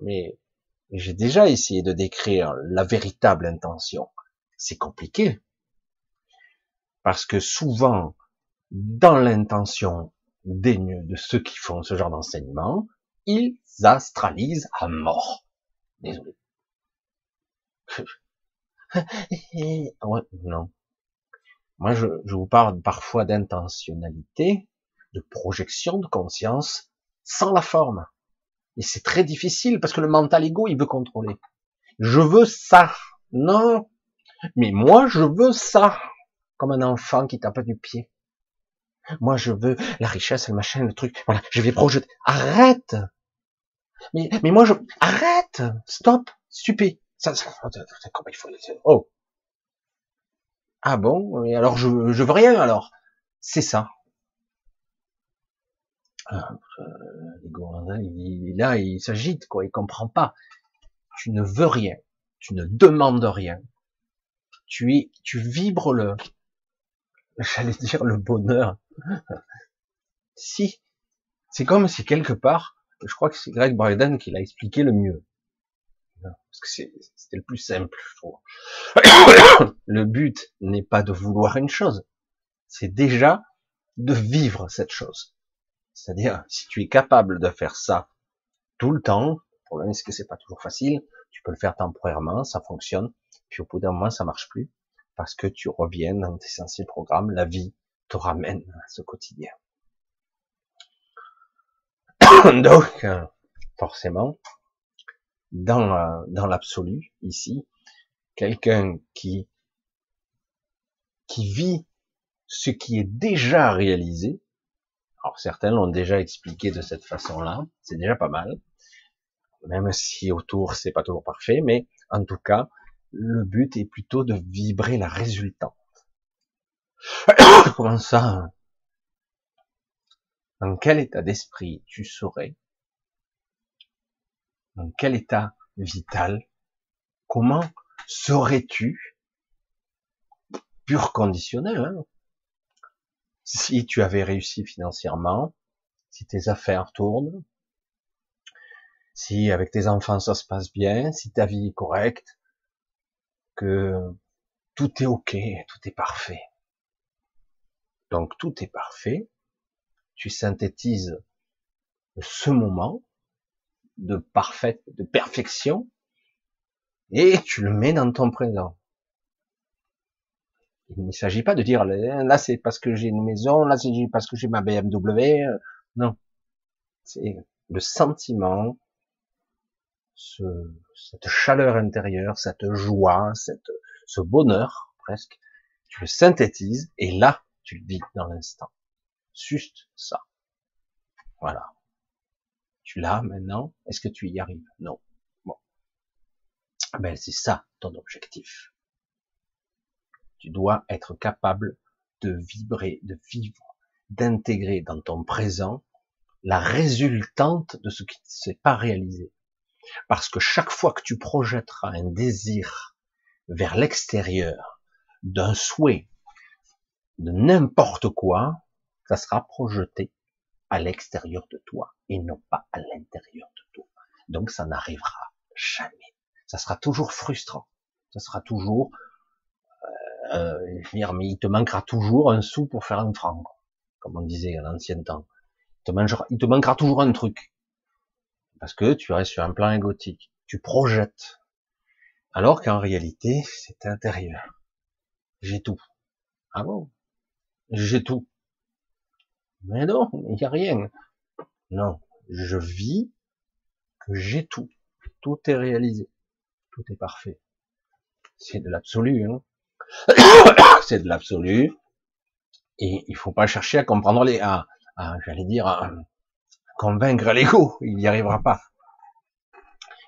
mais j'ai déjà essayé de décrire la véritable intention. C'est compliqué. Parce que souvent, dans l'intention des, de ceux qui font ce genre d'enseignement, ils astralisent à mort. Désolé. [LAUGHS] non. Moi, je, je vous parle parfois d'intentionnalité, de projection de conscience, sans la forme. Et c'est très difficile parce que le mental ego, il veut contrôler. Je veux ça. Non. Mais moi, je veux ça. Comme un enfant qui tape du pied. Moi, je veux la richesse, le machin, le truc. Voilà, je vais projeter. Arrête. Mais, mais moi, je, arrête. Stop. Stupé. Ça, ça, comment il faut Oh. Ah bon? Et alors, je, je veux rien, alors. C'est ça. Ah, euh, il, là, il s'agite, quoi. Il comprend pas. Tu ne veux rien. Tu ne demandes rien. Tu es, tu vibres le, j'allais dire le bonheur. Si. C'est comme si quelque part, je crois que c'est Greg Bryden qui l'a expliqué le mieux. Parce que c'était le plus simple, je trouve. [COUGHS] le but n'est pas de vouloir une chose. C'est déjà de vivre cette chose. C'est-à-dire, si tu es capable de faire ça tout le temps, le problème c'est que c'est pas toujours facile, tu peux le faire temporairement, ça fonctionne, puis au bout d'un moment ça marche plus, parce que tu reviens dans tes anciens programmes, la vie ramène à ce quotidien. [COUGHS] Donc, forcément, dans, dans l'absolu, ici, quelqu'un qui, qui vit ce qui est déjà réalisé, alors certains l'ont déjà expliqué de cette façon-là, c'est déjà pas mal, même si autour c'est pas toujours parfait, mais en tout cas, le but est plutôt de vibrer la résultante. [COUGHS] Comment ça Dans quel état d'esprit tu serais? Dans quel état vital? Comment serais-tu? Pur conditionnel, hein. Si tu avais réussi financièrement, si tes affaires tournent, si avec tes enfants ça se passe bien, si ta vie est correcte, que tout est ok, tout est parfait. Donc tout est parfait. Tu synthétises ce moment de parfaite, de perfection, et tu le mets dans ton présent. Il ne s'agit pas de dire là c'est parce que j'ai une maison, là c'est parce que j'ai ma BMW. Non, c'est le sentiment, ce, cette chaleur intérieure, cette joie, cette, ce bonheur presque. Tu le synthétises et là tu le vis dans l'instant. Juste ça. Voilà. Tu l'as maintenant. Est-ce que tu y arrives? Non. Bon. Ben c'est ça ton objectif. Tu dois être capable de vibrer, de vivre, d'intégrer dans ton présent la résultante de ce qui ne s'est pas réalisé. Parce que chaque fois que tu projetteras un désir vers l'extérieur, d'un souhait, de n'importe quoi, ça sera projeté à l'extérieur de toi et non pas à l'intérieur de toi. Donc ça n'arrivera jamais. Ça sera toujours frustrant. Ça sera toujours euh, mais il te manquera toujours un sou pour faire un franc, comme on disait à l'ancien temps. Il te, il te manquera toujours un truc. Parce que tu restes sur un plan égotique. Tu projettes. Alors qu'en réalité, c'est intérieur. J'ai tout. Ah bon? J'ai tout. Mais non, il n'y a rien. Non. Je vis que j'ai tout. Tout est réalisé. Tout est parfait. C'est de l'absolu, hein. [COUGHS] c'est de l'absolu, Et il faut pas chercher à comprendre les, à, j'allais dire, à convaincre l'ego. Il n'y arrivera pas.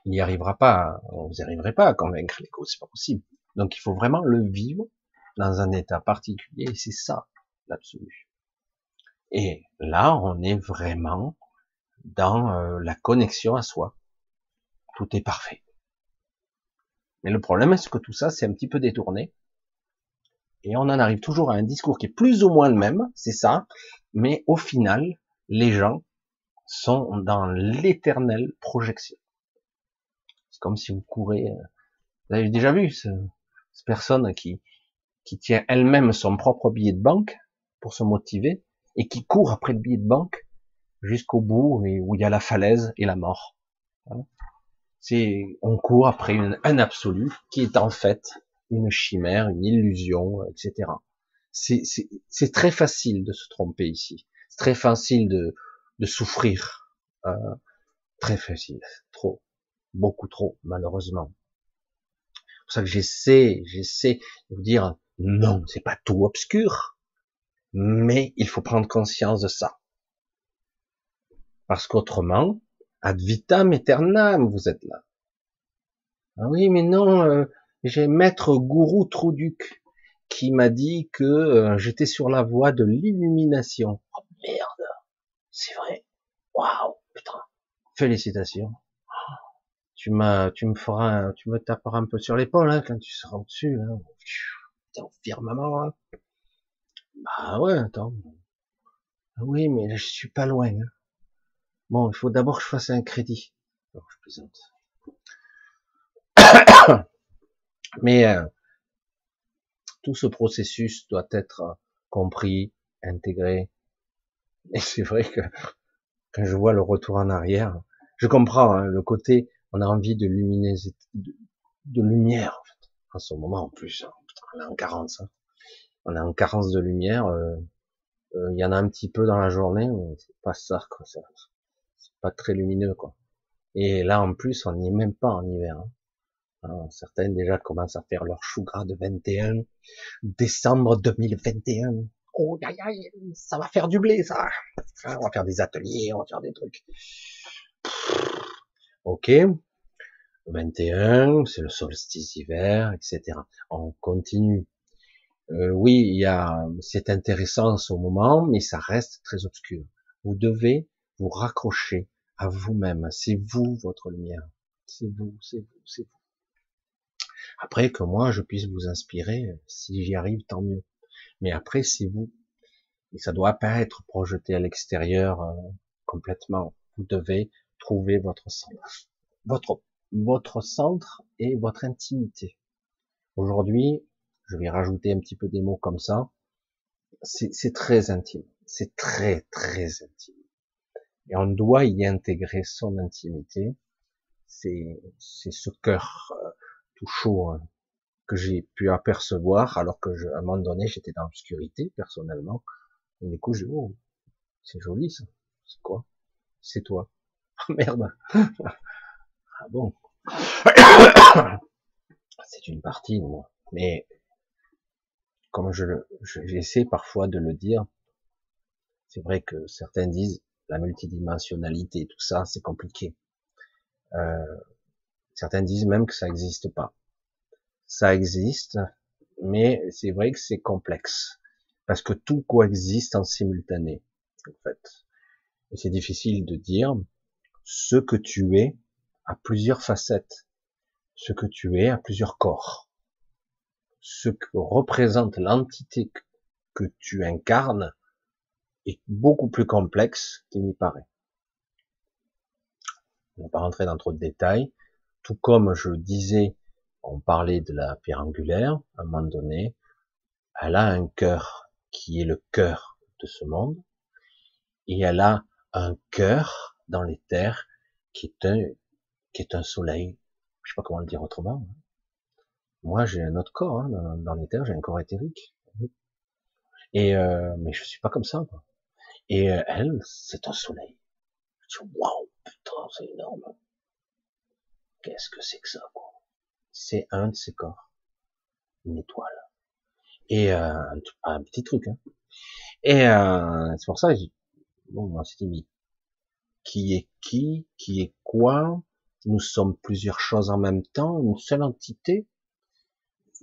Il n'y arrivera pas. Vous n'y arriverez pas à convaincre l'ego. C'est pas possible. Donc il faut vraiment le vivre dans un état particulier. C'est ça, l'absolu. Et là, on est vraiment dans euh, la connexion à soi. Tout est parfait. Mais le problème, c'est que tout ça, c'est un petit peu détourné? Et on en arrive toujours à un discours qui est plus ou moins le même, c'est ça. Mais au final, les gens sont dans l'éternelle projection. C'est comme si vous courez. Euh, vous avez déjà vu ce, cette personne qui, qui tient elle-même son propre billet de banque pour se motiver et qui court après le billet de banque jusqu'au bout et où il y a la falaise et la mort. C'est, on court après un absolu qui est en fait une chimère, une illusion, etc. C'est très facile de se tromper ici. C'est très facile de, de souffrir. Euh, très facile. Trop. Beaucoup trop, malheureusement. C'est pour ça que j'essaie, j'essaie de vous dire, non, c'est pas tout obscur. Mais il faut prendre conscience de ça. Parce qu'autrement, ad vitam aeternam, vous êtes là. Ah oui, mais non, euh, j'ai maître gourou Trouduc qui m'a dit que euh, j'étais sur la voie de l'illumination. Oh merde, c'est vrai. Waouh, putain. Félicitations. Tu m'as, tu me feras, tu me taperas un peu sur l'épaule hein, quand tu seras au-dessus. Là. Putain, firmament. Hein. Bah ouais, attends. Oui, mais je suis pas loin. Hein. Bon, il faut d'abord que je fasse un crédit. je plaisante. [COUGHS] Mais euh, tout ce processus doit être compris, intégré. Et c'est vrai que quand je vois le retour en arrière, je comprends hein, le côté, on a envie de luminosité, de, lumière en, fait. en ce moment en plus. Hein. on est en carence. Hein. On est en carence de lumière. Euh, euh, il y en a un petit peu dans la journée, mais c'est pas ça. Quoi pas très lumineux, quoi. Et là, en plus, on n'y est même pas en hiver. Hein. Alors, certaines déjà commencent à faire leur chou gras de 21. Décembre 2021. Oh, aïe, ça va faire du blé, ça. On va faire des ateliers, on va faire des trucs. Ok. 21, c'est le solstice hiver, etc. On continue. Euh, oui, il y a, c'est intéressant au moment, mais ça reste très obscur. Vous devez vous raccrocher à vous-même. C'est vous, votre lumière. C'est vous, c'est vous, c'est vous. Après, que moi, je puisse vous inspirer, si j'y arrive, tant mieux. Mais après, c'est vous. Et ça doit pas être projeté à l'extérieur euh, complètement. Vous devez trouver votre centre. Votre, votre centre et votre intimité. Aujourd'hui, je vais rajouter un petit peu des mots comme ça. C'est très intime. C'est très, très intime et on doit y intégrer son intimité. C'est ce cœur euh, tout chaud hein, que j'ai pu apercevoir alors que je, à un moment donné j'étais dans l'obscurité personnellement. Et du coup je oh c'est joli ça. C'est quoi? C'est toi. [LAUGHS] Merde. ah bon? [COUGHS] c'est une partie moi. Mais comme je j'essaie parfois de le dire, c'est vrai que certains disent la multidimensionnalité, tout ça, c'est compliqué. Euh, certains disent même que ça n'existe pas. Ça existe, mais c'est vrai que c'est complexe parce que tout coexiste en simultané, en fait. Et c'est difficile de dire ce que tu es a plusieurs facettes, ce que tu es a plusieurs corps, ce que représente l'entité que tu incarnes est beaucoup plus complexe qu'il n'y paraît. On ne va pas rentrer dans trop de détails. Tout comme je disais, on parlait de la pierre angulaire, à un moment donné, elle a un cœur qui est le cœur de ce monde, et elle a un cœur dans les terres qui est un, qui est un soleil. Je sais pas comment le dire autrement. Moi, j'ai un autre corps hein, dans, les terres, j'ai un corps éthérique. Et euh, mais je suis pas comme ça. Quoi. Et euh, elle, c'est un soleil. Je dis, waouh, putain, c'est énorme. Qu'est-ce que c'est que ça, quoi? C'est un de ses corps. Une étoile. Et euh, un, petit truc, hein. Et euh, c'est pour ça que bon, on s'est dit, qui est qui, qui est quoi? Nous sommes plusieurs choses en même temps, une seule entité?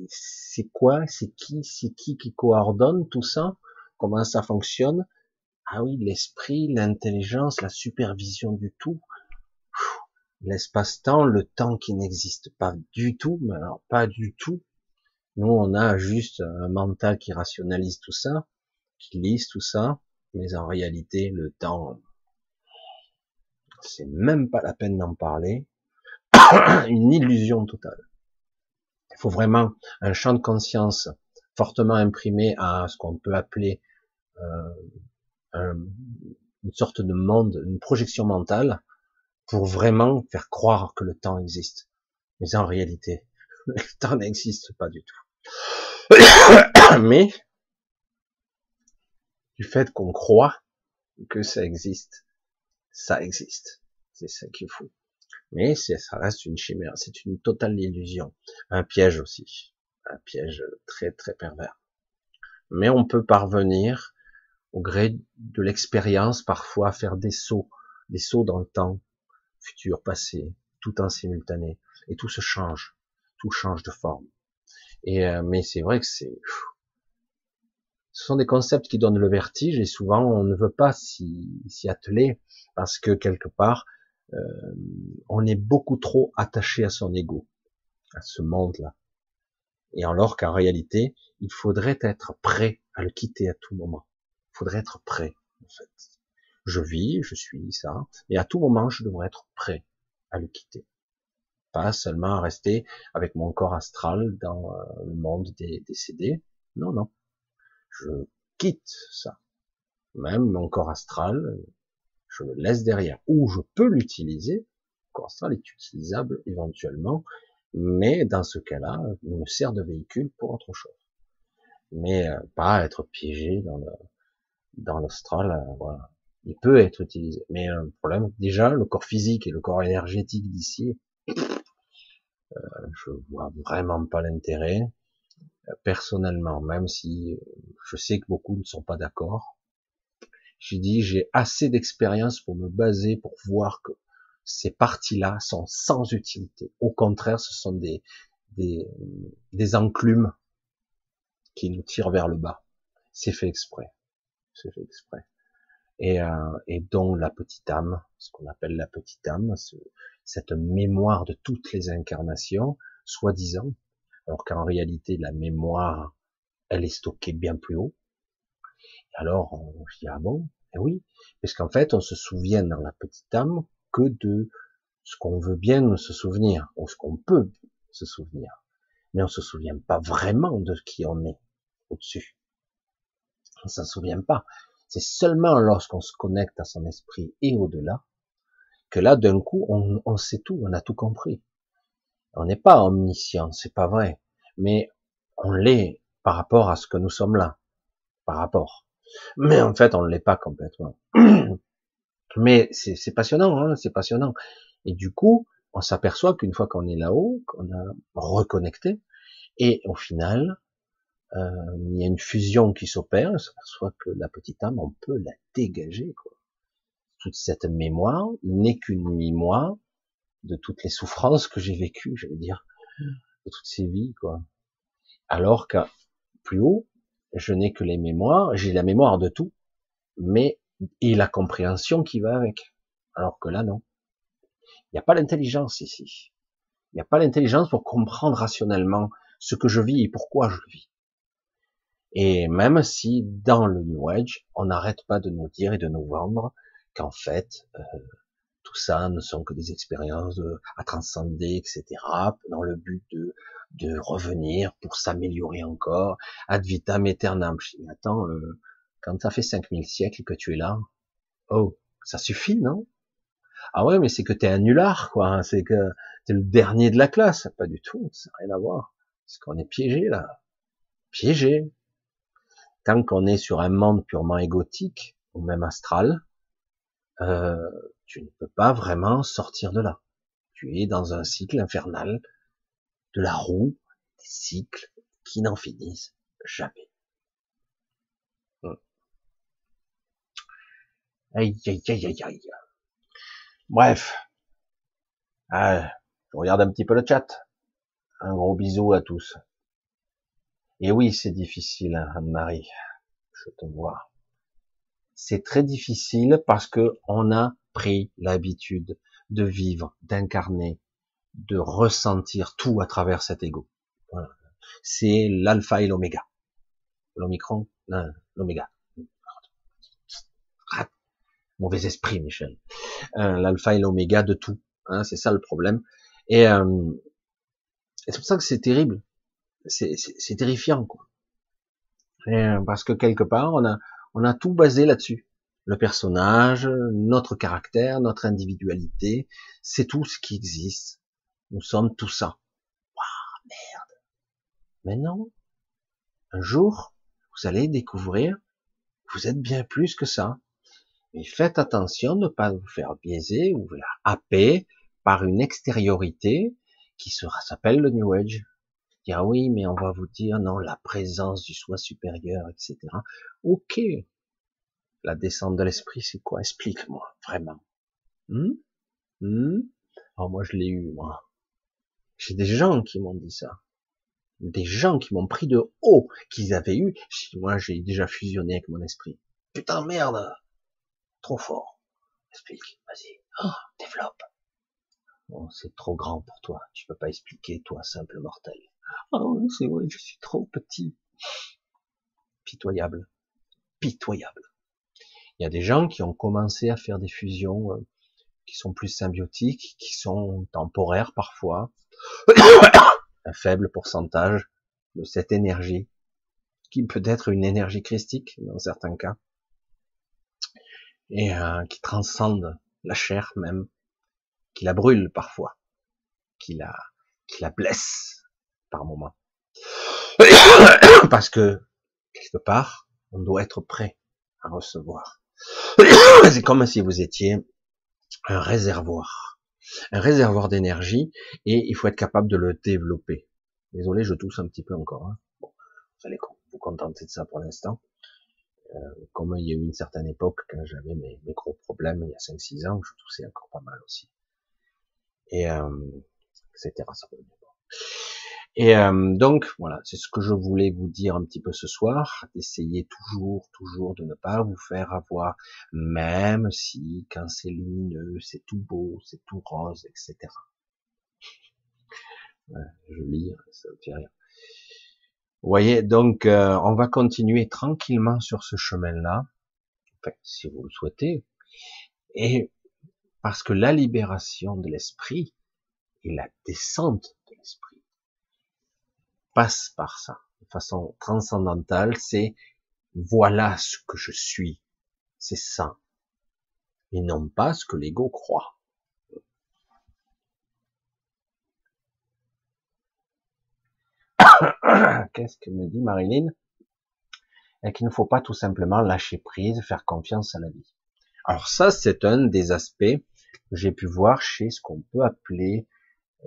C'est quoi? C'est qui? C'est qui qui coordonne tout ça? Comment ça fonctionne? Ah oui, l'esprit, l'intelligence, la supervision du tout. L'espace-temps, le temps qui n'existe pas du tout, mais alors pas du tout. Nous, on a juste un mental qui rationalise tout ça, qui lise tout ça, mais en réalité, le temps, c'est même pas la peine d'en parler. [COUGHS] Une illusion totale. Il faut vraiment un champ de conscience fortement imprimé à ce qu'on peut appeler euh, une sorte de monde, une projection mentale, pour vraiment faire croire que le temps existe. Mais en réalité, [LAUGHS] le temps n'existe pas du tout. [COUGHS] Mais du fait qu'on croit que ça existe, ça existe. C'est ça qui est. Mais ça reste une chimère, c'est une totale illusion. Un piège aussi. Un piège très très pervers. Mais on peut parvenir, au gré de l'expérience, parfois à faire des sauts, des sauts dans le temps, futur, passé, tout en simultané. Et tout se change. Tout change de forme. Et, euh, mais c'est vrai que c'est, ce sont des concepts qui donnent le vertige et souvent on ne veut pas s'y atteler parce que quelque part euh, on est beaucoup trop attaché à son ego, à ce monde-là. Et alors qu'en réalité, il faudrait être prêt à le quitter à tout moment. Il faudrait être prêt, en fait. Je vis, je suis ça, et à tout moment, je devrais être prêt à le quitter. Pas seulement à rester avec mon corps astral dans euh, le monde des décédés. Non, non je quitte ça. Même mon corps astral, je le laisse derrière. Ou je peux l'utiliser. Le corps astral est utilisable éventuellement, mais dans ce cas-là, il me sert de véhicule pour autre chose. Mais euh, pas être piégé dans le l'astral. Euh. Il peut être utilisé, mais le problème, déjà, le corps physique et le corps énergétique d'ici, euh, je vois vraiment pas l'intérêt personnellement, même si je sais que beaucoup ne sont pas d'accord. J'ai dit, j'ai assez d'expérience pour me baser, pour voir que ces parties-là sont sans utilité. Au contraire, ce sont des, des, des enclumes qui nous tirent vers le bas. C'est fait exprès. C'est fait exprès. Et, euh, et dont la petite âme, ce qu'on appelle la petite âme, cette mémoire de toutes les incarnations, soi-disant, alors qu'en réalité la mémoire, elle est stockée bien plus haut. Alors on se dit ah bon, eh oui, parce qu'en fait on se souvient dans la petite âme que de ce qu'on veut bien se souvenir, ou ce qu'on peut se souvenir, mais on se souvient pas vraiment de qui on est au-dessus. On s'en souvient pas. C'est seulement lorsqu'on se connecte à son esprit et au-delà que là, d'un coup, on, on sait tout, on a tout compris. On n'est pas omniscient, c'est pas vrai, mais on l'est par rapport à ce que nous sommes là, par rapport. Mais en fait, on ne l'est pas complètement. [CLEARS THROAT] Mais c'est passionnant, hein, c'est passionnant. Et du coup, on s'aperçoit qu'une fois qu'on est là-haut, qu'on a reconnecté, et au final, euh, il y a une fusion qui s'opère, on s'aperçoit que la petite âme, on peut la dégager. Quoi. Toute cette mémoire n'est qu'une mémoire de toutes les souffrances que j'ai vécues, je veux dire, de toutes ces vies, quoi. Alors que plus haut, je n'ai que les mémoires, j'ai la mémoire de tout, mais et la compréhension qui va avec. Alors que là, non. Il n'y a pas l'intelligence ici. Il n'y a pas l'intelligence pour comprendre rationnellement ce que je vis et pourquoi je vis. Et même si dans le New Age, on n'arrête pas de nous dire et de nous vendre qu'en fait, euh, tout ça ne sont que des expériences à transcender, etc., dans le but de, revenir pour s'améliorer encore, ad vitam aeternam. Dis, attends, euh, quand ça fait 5000 siècles que tu es là, oh, ça suffit, non? Ah ouais, mais c'est que t'es un nulard, quoi, hein, c'est que t'es le dernier de la classe, pas du tout, ça n'a rien à voir. Parce qu'on est piégé, là. Piégé. Tant qu'on est sur un monde purement égotique, ou même astral, euh, tu ne peux pas vraiment sortir de là. Tu es dans un cycle infernal de la roue, des cycles qui n'en finissent jamais. Hmm. Aïe, aïe, aïe, aïe, aïe. Bref. Ah, je regarde un petit peu le chat. Un gros bisou à tous. Et oui, c'est difficile, hein, Anne-Marie. Je te vois. C'est très difficile parce que on a pris l'habitude de vivre, d'incarner, de ressentir tout à travers cet ego. C'est l'alpha et l'oméga. L'omicron, l'oméga. Mauvais esprit, Michel. Euh, l'alpha et l'oméga de tout. Hein, c'est ça le problème. Et, euh, c'est pour ça que c'est terrible. C'est terrifiant, quoi. Euh, parce que quelque part, on a, on a tout basé là-dessus. Le personnage, notre caractère, notre individualité, c'est tout ce qui existe. Nous sommes tout ça. Waouh, merde. Mais non. Un jour, vous allez découvrir, vous êtes bien plus que ça. Mais faites attention de ne pas vous faire biaiser ou la happer par une extériorité qui s'appelle le New Age. Dire oui, mais on va vous dire non, la présence du soi supérieur, etc. Ok. La descente de l'esprit, c'est quoi? Explique-moi, vraiment. Hmm hmm oh, moi, je l'ai eu, moi. J'ai des gens qui m'ont dit ça. Des gens qui m'ont pris de haut, qu'ils avaient eu. Moi, j'ai déjà fusionné avec mon esprit. Putain, merde Trop fort. Explique, vas-y. Oh, développe. Bon, c'est trop grand pour toi. Tu peux pas expliquer, toi, simple mortel. Oh, c'est vrai, je suis trop petit. Pitoyable. Pitoyable. Il y a des gens qui ont commencé à faire des fusions euh, qui sont plus symbiotiques, qui sont temporaires parfois. [COUGHS] Un faible pourcentage de cette énergie, qui peut être une énergie christique dans certains cas et euh, qui transcende la chair même, qui la brûle parfois, qui la, qui la blesse par moments. [COUGHS] Parce que, quelque part, on doit être prêt à recevoir. [COUGHS] C'est comme si vous étiez un réservoir, un réservoir d'énergie, et il faut être capable de le développer. Désolé, je tousse un petit peu encore. Hein. Bon, vous allez vous contenter de ça pour l'instant. Euh, comme il y a eu une certaine époque quand j'avais mes, gros problèmes il y a 5-6 ans, je toussais encore pas mal aussi. Et euh, etc. Et euh, donc voilà, c'est ce que je voulais vous dire un petit peu ce soir, d'essayer toujours, toujours de ne pas vous faire avoir, même si quand c'est lumineux, c'est tout beau, c'est tout rose, etc. je lis, ça me fait rire. Vous voyez, donc euh, on va continuer tranquillement sur ce chemin-là, enfin, si vous le souhaitez, et parce que la libération de l'esprit et la descente de l'esprit passe par ça, de façon transcendantale, c'est voilà ce que je suis, c'est ça, et non pas ce que l'ego croit. [COUGHS] Qu'est-ce que me dit Marilyn? Et qu'il ne faut pas tout simplement lâcher prise, faire confiance à la vie? Alors ça, c'est un des aspects que j'ai pu voir chez ce qu'on peut appeler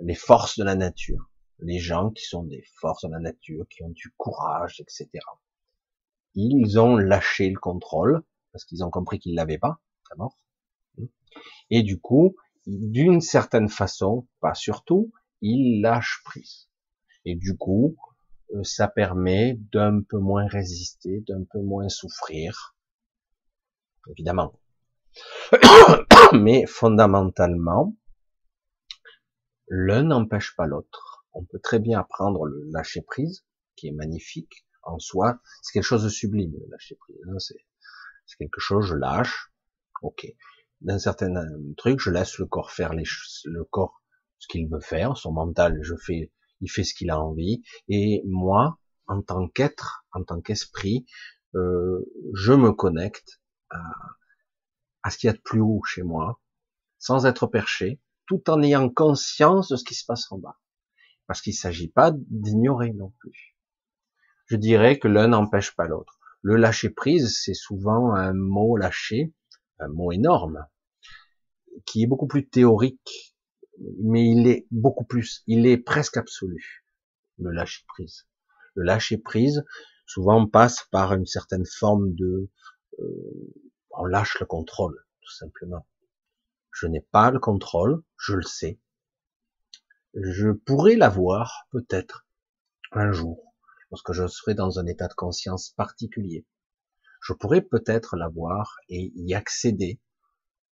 les forces de la nature. Les gens qui sont des forces de la nature, qui ont du courage, etc. Ils ont lâché le contrôle, parce qu'ils ont compris qu'ils l'avaient pas, d'abord. Et du coup, d'une certaine façon, pas surtout, ils lâchent prise. Et du coup, euh, ça permet d'un peu moins résister, d'un peu moins souffrir, évidemment. [COUGHS] Mais fondamentalement, l'un n'empêche pas l'autre. On peut très bien apprendre le lâcher prise, qui est magnifique en soi. C'est quelque chose de sublime, le lâcher prise. Hein. C'est quelque chose, je lâche. Ok. D'un certain truc, je laisse le corps faire les, le corps ce qu'il veut faire, son mental, je fais il fait ce qu'il a envie, et moi, en tant qu'être, en tant qu'esprit, euh, je me connecte à, à ce qu'il y a de plus haut chez moi, sans être perché, tout en ayant conscience de ce qui se passe en bas. Parce qu'il ne s'agit pas d'ignorer non plus. Je dirais que l'un n'empêche pas l'autre. Le lâcher prise, c'est souvent un mot lâché, un mot énorme, qui est beaucoup plus théorique mais il est beaucoup plus, il est presque absolu, le lâcher prise. Le lâcher prise, souvent passe par une certaine forme de, euh, On lâche le contrôle, tout simplement. Je n'ai pas le contrôle, je le sais. Je pourrais l'avoir, peut-être, un jour, lorsque je serai dans un état de conscience particulier. Je pourrais peut-être l'avoir et y accéder,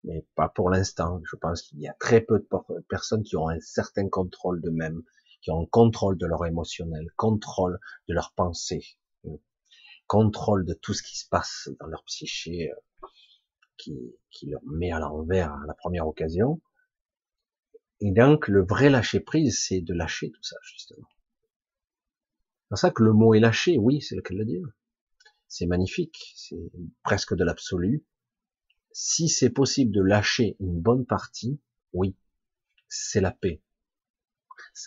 mais pas pour l'instant. Je pense qu'il y a très peu de personnes qui ont un certain contrôle d'eux-mêmes, qui ont un contrôle de leur émotionnel, contrôle de leur pensée, contrôle de tout ce qui se passe dans leur psyché, euh, qui, qui leur met à l'envers à la première occasion. Et donc, le vrai lâcher prise, c'est de lâcher tout ça, justement. C'est pour ça que le mot est lâché, oui, c'est le cas de le dire. C'est magnifique, c'est presque de l'absolu. Si c'est possible de lâcher une bonne partie, oui, c'est la paix.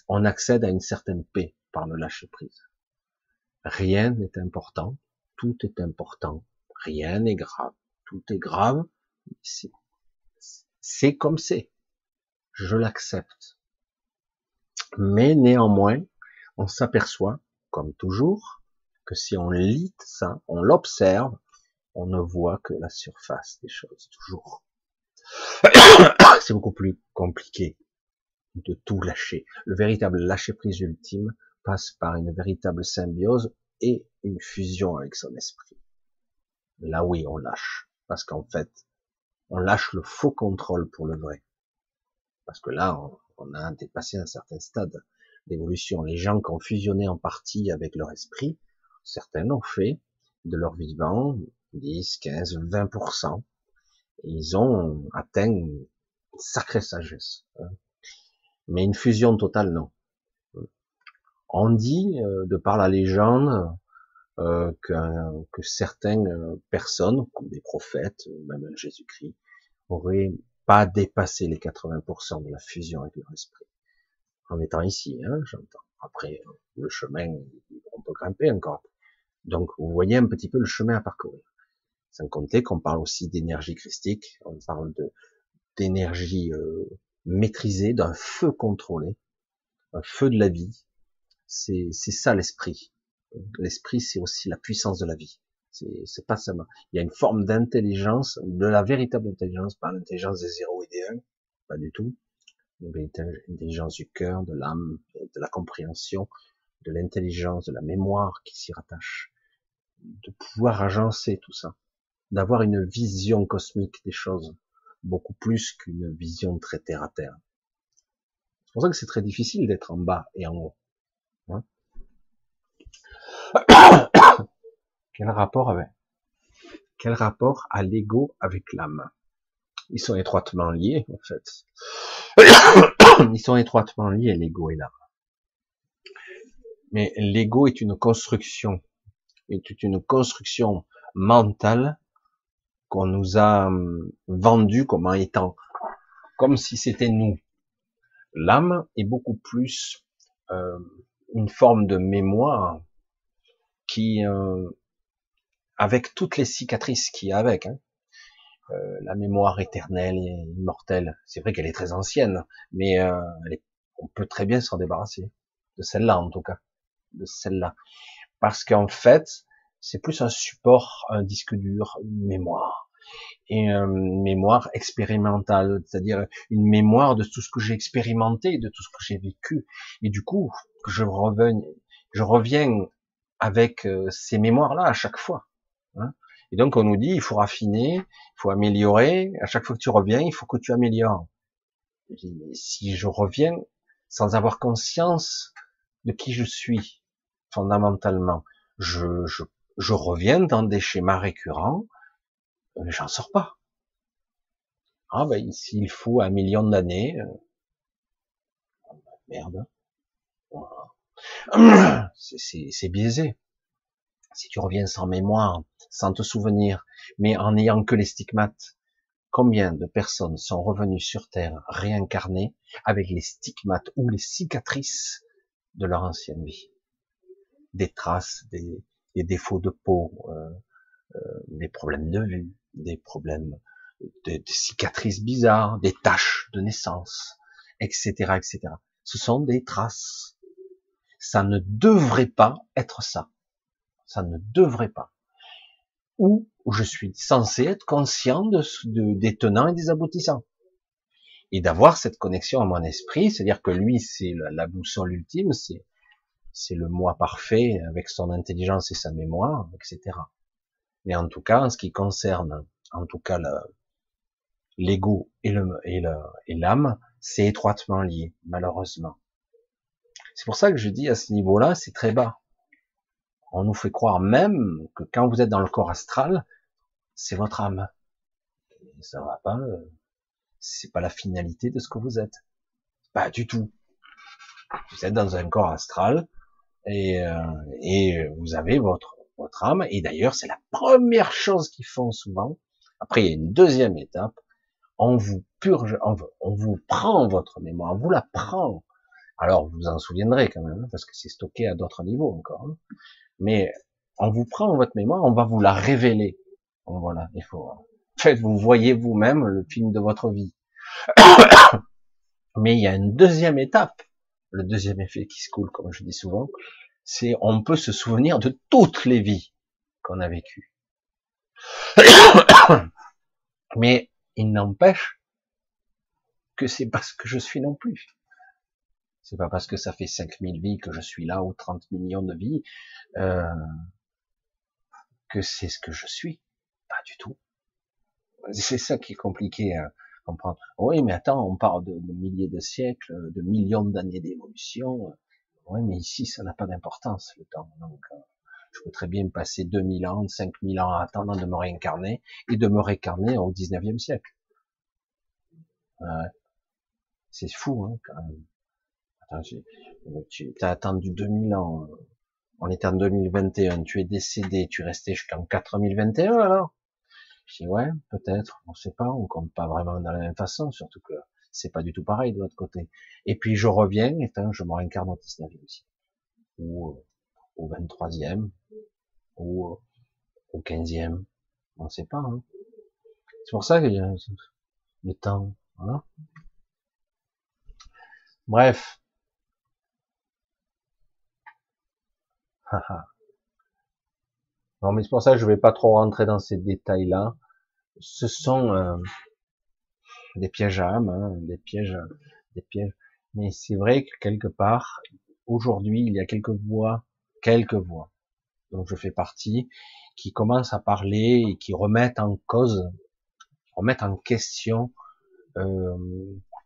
On accède à une certaine paix par le lâcher prise. Rien n'est important, tout est important, rien n'est grave, tout est grave, c'est comme c'est. Je l'accepte. Mais néanmoins, on s'aperçoit, comme toujours, que si on lit ça, on l'observe, on ne voit que la surface des choses, toujours. [COUGHS] C'est beaucoup plus compliqué de tout lâcher. Le véritable lâcher prise ultime passe par une véritable symbiose et une fusion avec son esprit. Là oui, on lâche. Parce qu'en fait, on lâche le faux contrôle pour le vrai. Parce que là, on, a dépassé un certain stade d'évolution. Les gens qui ont fusionné en partie avec leur esprit, certains l'ont fait de leur vivant, 10, 15, 20%. Et ils ont atteint une sacrée sagesse. Hein. Mais une fusion totale, non. On dit, euh, de par la légende, euh, que, que, certaines personnes, comme des prophètes, même Jésus-Christ, auraient pas dépassé les 80% de la fusion avec leur esprit. En étant ici, hein, j'entends. Après, le chemin, on peut grimper encore. Donc, vous voyez un petit peu le chemin à parcourir. Sans compter qu'on parle aussi d'énergie christique, on parle de d'énergie euh, maîtrisée, d'un feu contrôlé, un feu de la vie, c'est ça l'esprit. L'esprit, c'est aussi la puissance de la vie. C'est pas seulement. Il y a une forme d'intelligence, de la véritable intelligence, pas l'intelligence des zéros et des 1, pas du tout. L'intelligence du cœur, de l'âme, de la compréhension, de l'intelligence, de la mémoire qui s'y rattache. De pouvoir agencer tout ça. D'avoir une vision cosmique des choses. Beaucoup plus qu'une vision très terre à terre. C'est pour ça que c'est très difficile d'être en bas et en haut. Hein. Quel rapport avec quel rapport a l'ego avec l'âme? Ils sont étroitement liés en fait. [COUGHS] Ils sont étroitement liés l'ego et l'âme. Mais l'ego est une construction, est une construction mentale qu'on nous a hum, vendue comme étant comme si c'était nous. L'âme est beaucoup plus euh, une forme de mémoire qui, euh, avec toutes les cicatrices qu'il y a avec, hein, euh, la mémoire éternelle et immortelle, c'est vrai qu'elle est très ancienne, mais euh, on peut très bien s'en débarrasser. De celle-là en tout cas, de celle-là, parce qu'en fait, c'est plus un support, un disque dur, une mémoire. Et une mémoire expérimentale, c'est-à-dire une mémoire de tout ce que j'ai expérimenté, de tout ce que j'ai vécu, et du coup, je reviens, je reviens avec euh, ces mémoires-là à chaque fois. Hein. Et donc on nous dit, il faut raffiner, il faut améliorer. À chaque fois que tu reviens, il faut que tu améliores. si je reviens sans avoir conscience de qui je suis fondamentalement, je, je, je reviens dans des schémas récurrents, euh, j'en sors pas. Ah ben s'il faut un million d'années, euh, merde. [CLEARS THROAT] C'est biaisé. Si tu reviens sans mémoire, sans te souvenir, mais en n'ayant que les stigmates, combien de personnes sont revenues sur Terre réincarnées avec les stigmates ou les cicatrices de leur ancienne vie? Des traces, des, défauts de peau, euh, euh, des problèmes de vue, des problèmes, des, des cicatrices bizarres, des taches de naissance, etc., etc. Ce sont des traces ça ne devrait pas être ça. Ça ne devrait pas. Où je suis censé être conscient de, des tenants et des aboutissants. Et d'avoir cette connexion à mon esprit, c'est-à-dire que lui, c'est la, boussole ultime, c'est, c'est le moi parfait avec son intelligence et sa mémoire, etc. Mais en tout cas, en ce qui concerne, en tout cas, l'ego et le, et le, et l'âme, c'est étroitement lié, malheureusement. C'est pour ça que je dis à ce niveau-là, c'est très bas. On nous fait croire même que quand vous êtes dans le corps astral, c'est votre âme. Et ça va pas, euh, c'est pas la finalité de ce que vous êtes. Pas du tout. Vous êtes dans un corps astral et, euh, vous avez votre âme. Et d'ailleurs, c'est la première chose qu'ils font souvent. Après, il y a une deuxième étape. On vous purge, on, vous prend votre mémoire, on vous la prend. Alors, vous vous en souviendrez quand même, hein, parce que c'est stocké à d'autres niveaux encore. Hein. Mais on vous prend votre mémoire, on va vous la révéler. Voilà, il faut. En fait, vous voyez vous-même le film de votre vie. [COUGHS] Mais il y a une deuxième étape, le deuxième effet qui se coule, comme je dis souvent, c'est on peut se souvenir de toutes les vies qu'on a vécues. [COUGHS] Mais il n'empêche que c'est pas ce que je suis non plus. C'est pas parce que ça fait 5000 vies que je suis là ou 30 millions de vies euh, que c'est ce que je suis. Pas du tout. C'est ça qui est compliqué à comprendre. Oui, mais attends, on parle de, milliers de siècles, de millions d'années d'évolution. Oui, mais ici, ça n'a pas d'importance, le temps. Donc, euh, je peux très bien passer 2000 ans, 5000 ans à attendre de me réincarner et de me réincarner au 19e siècle. Ouais. C'est fou, hein, quand même. Attends, tu as attendu 2000 ans. Euh, on est en 2021, tu es décédé, tu es resté jusqu'en 4021 alors? Je dis ouais, peut-être, on sait pas, on compte pas vraiment de la même façon, surtout que c'est pas du tout pareil de l'autre côté. Et puis je reviens, et je me réincarne au 19e aussi. Ou euh, au 23e, ou euh, au 15e, on sait pas. Hein. C'est pour ça a le temps, voilà. Bref, [LAUGHS] non, mais c'est pour ça que je vais pas trop rentrer dans ces détails-là. Ce sont euh, des pièges à âme, hein, des pièges, des pièges. Mais c'est vrai que quelque part, aujourd'hui, il y a quelques voix, quelques voix, dont je fais partie, qui commencent à parler et qui remettent en cause, remettent en question euh,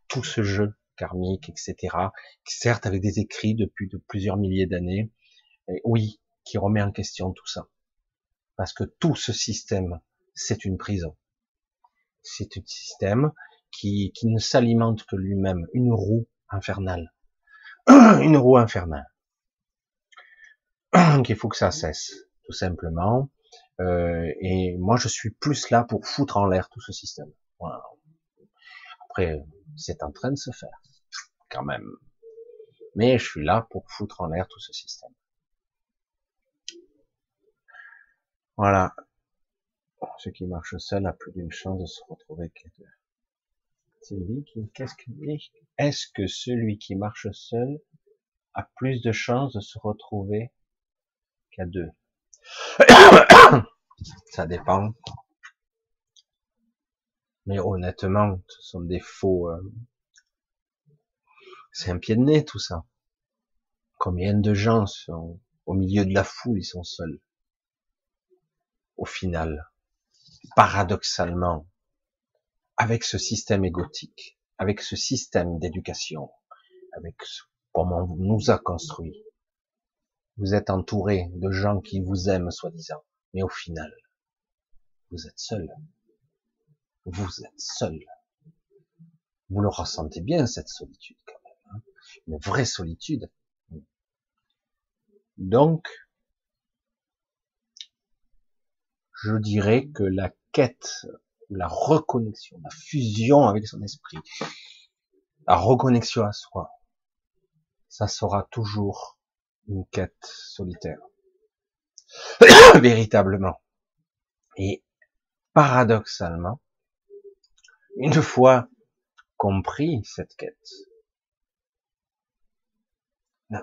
tout ce jeu karmique, etc. Certes, avec des écrits depuis de plusieurs milliers d'années, oui, qui remet en question tout ça. Parce que tout ce système, c'est une prison. C'est un système qui, ne s'alimente que lui-même, une roue infernale. [CLEARS THROAT] une roue infernale. [CLEARS THROAT] Qu'il faut que ça cesse, tout simplement. Euh, et moi, je suis plus là pour foutre en l'air tout ce système. Après, c'est en train de se faire, quand même. Mais je suis là pour foutre en l'air tout ce système. Voilà. Ce qui marche seul a plus d'une chance de se retrouver qu'à deux. Qu'est-ce que Est-ce que celui qui marche seul a plus de chances de se retrouver qu'à deux? [COUGHS] Ça dépend. Mais honnêtement, ce sont des faux. Euh, c'est un pied de nez tout ça. Combien de gens sont au milieu de la foule, ils sont seuls? Au final, paradoxalement, avec ce système égotique, avec ce système d'éducation, avec comment on nous a construit. Vous êtes entouré de gens qui vous aiment, soi-disant, mais au final, vous êtes seul. Vous êtes seul. Vous le ressentez bien, cette solitude, quand même. Hein. Une vraie solitude. Donc, je dirais que la quête, la reconnexion, la fusion avec son esprit, la reconnexion à soi, ça sera toujours une quête solitaire. [COUGHS] Véritablement. Et paradoxalement, une fois compris cette quête,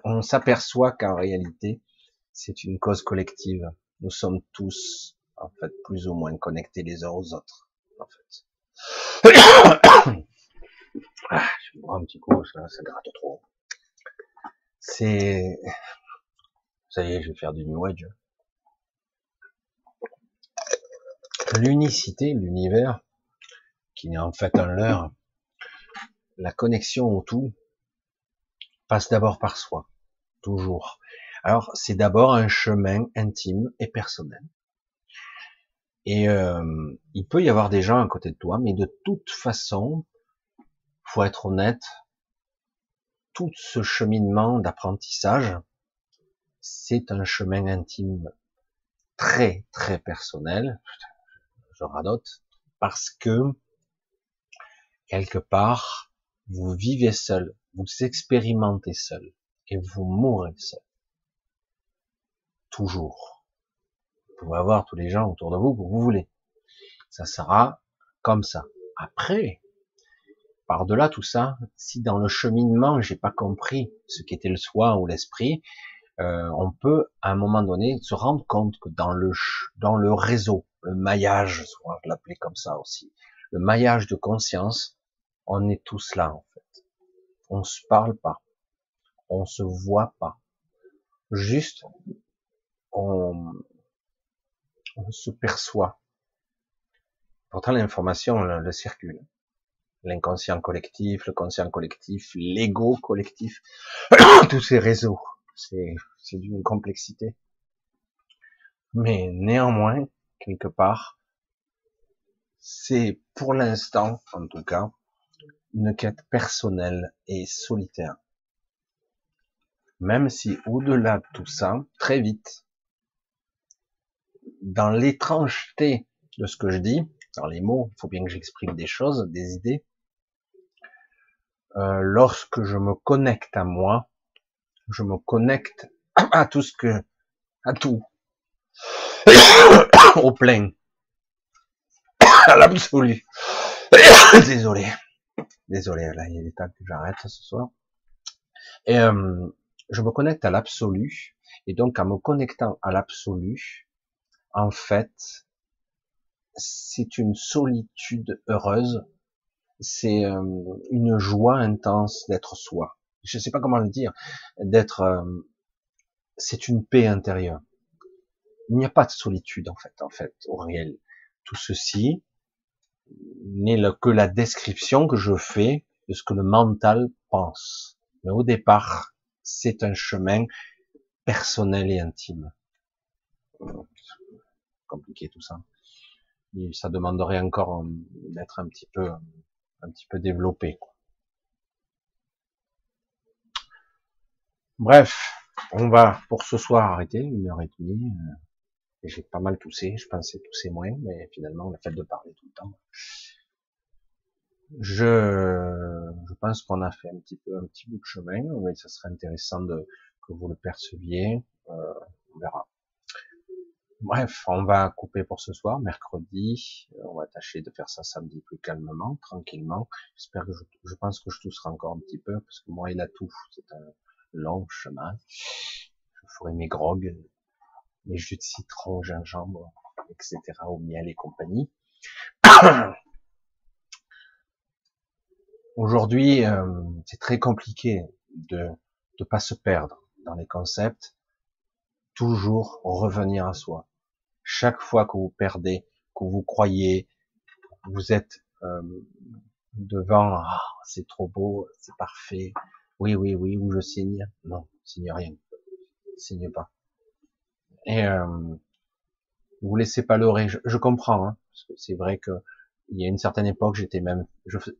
on s'aperçoit qu'en réalité, c'est une cause collective. Nous sommes tous en fait, plus ou moins connectés les uns aux autres, en fait. [COUGHS] ah, je boire un petit coup, ça, ça gratte trop. C'est, ça y est, je vais faire du New Age. L'unicité, l'univers, qui est en fait un leurre, la connexion au tout, passe d'abord par soi, toujours. Alors, c'est d'abord un chemin intime et personnel. Et euh, il peut y avoir des gens à côté de toi, mais de toute façon, faut être honnête, tout ce cheminement d'apprentissage, c'est un chemin intime très très personnel, je radote, parce que quelque part, vous vivez seul, vous expérimentez seul, et vous mourrez seul. Toujours. Pouvez avoir tous les gens autour de vous que vous voulez. Ça sera comme ça. Après, par-delà tout ça, si dans le cheminement j'ai pas compris ce qu'était le soi ou l'esprit, euh, on peut à un moment donné se rendre compte que dans le dans le réseau, le maillage, on va l'appeler comme ça aussi, le maillage de conscience, on est tous là en fait. On se parle pas, on se voit pas, juste on se perçoit. Pourtant l'information le, le circule l'inconscient collectif, le conscient collectif, l'ego collectif, [COUGHS] tous ces réseaux. C'est, d'une complexité. Mais néanmoins, quelque part, c'est pour l'instant, en tout cas, une quête personnelle et solitaire. Même si au-delà de tout ça, très vite, dans l'étrangeté de ce que je dis, dans les mots, il faut bien que j'exprime des choses, des idées, euh, lorsque je me connecte à moi, je me connecte à tout ce que, à tout, [COUGHS] au plein, [COUGHS] à l'absolu. [COUGHS] Désolé, désolé, là il est temps que j'arrête ce soir. Et euh, je me connecte à l'absolu, et donc en me connectant à l'absolu, en fait, c'est une solitude heureuse c'est euh, une joie intense d'être soi. Je ne sais pas comment le dire, d'être, euh, c'est une paix intérieure. Il n'y a pas de solitude en fait, en fait, au réel. Tout ceci n'est que la description que je fais de ce que le mental pense. Mais au départ, c'est un chemin personnel et intime. Compliqué tout ça. Ça demanderait encore euh, d'être un petit peu un petit peu développé. Bref, on va pour ce soir arrêter, une heure et demie. Euh, j'ai pas mal toussé, je pensais tousser moins, mais finalement a fait de parler tout le temps. Je, je pense qu'on a fait un petit peu un petit bout de chemin, mais ça serait intéressant de que vous le perceviez. Euh, on verra. Bref, on va couper pour ce soir, mercredi. Euh, on va tâcher de faire ça samedi plus calmement, tranquillement. J'espère que je, je, pense que je tousserai encore un petit peu, parce que moi, il a tout. C'est un long chemin. Je ferai mes grogues, mes jus de citron, gingembre, etc., au miel et compagnie. [COUGHS] Aujourd'hui, euh, c'est très compliqué de ne pas se perdre dans les concepts toujours revenir à soi. Chaque fois que vous perdez, que vous croyez, vous êtes euh, devant, ah, c'est trop beau, c'est parfait, oui, oui, oui, ou je signe. Non, signe rien, signe pas. Et euh, vous laissez pas leurrer. Je, je comprends, hein, parce que c'est vrai que il y a une certaine époque, j'étais même,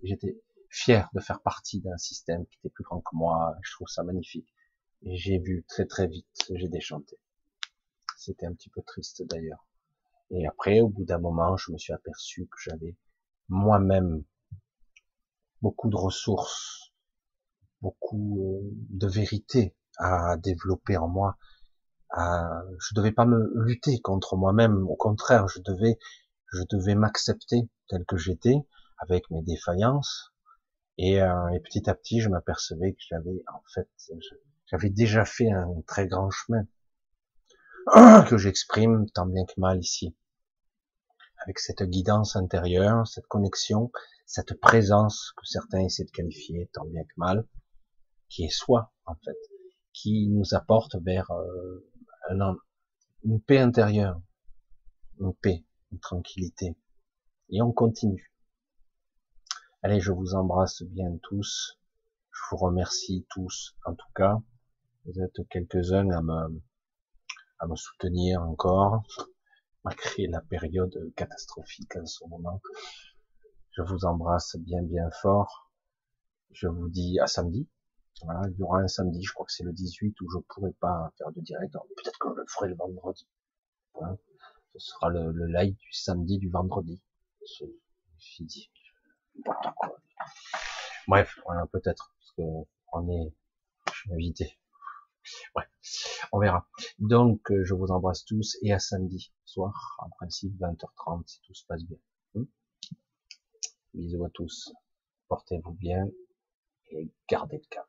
j'étais fier de faire partie d'un système qui était plus grand que moi. Je trouve ça magnifique. Et j'ai vu très très vite, j'ai déchanté. C'était un petit peu triste d'ailleurs. Et après, au bout d'un moment, je me suis aperçu que j'avais moi-même beaucoup de ressources, beaucoup euh, de vérité à développer en moi. À, je devais pas me lutter contre moi-même. Au contraire, je devais, je devais m'accepter tel que j'étais, avec mes défaillances. Et, euh, et petit à petit, je m'apercevais que j'avais, en fait, j'avais déjà fait un très grand chemin. [CLEARS THROAT] que j'exprime tant bien que mal ici. avec cette guidance intérieure, cette connexion, cette présence que certains essaient de qualifier tant bien que mal, qui est soi en fait, qui nous apporte vers euh, un, une paix intérieure, une paix, une tranquillité. Et on continue. Allez, je vous embrasse bien tous. Je vous remercie tous, en tout cas. Vous êtes quelques-uns à me, à me soutenir encore, malgré la période catastrophique en ce moment. Je vous embrasse bien bien fort. Je vous dis à samedi. Voilà, il y aura un samedi, je crois que c'est le 18 où je pourrai pas faire de direct. Peut-être que je le ferai le vendredi. Ce sera le, live du samedi, du vendredi. Bref, voilà, peut-être, parce que on est, je suis invité. Bref, on verra. Donc, euh, je vous embrasse tous et à samedi soir, en principe 20h30, si tout se passe bien. Hmm Bisous à tous. Portez-vous bien et gardez le cap.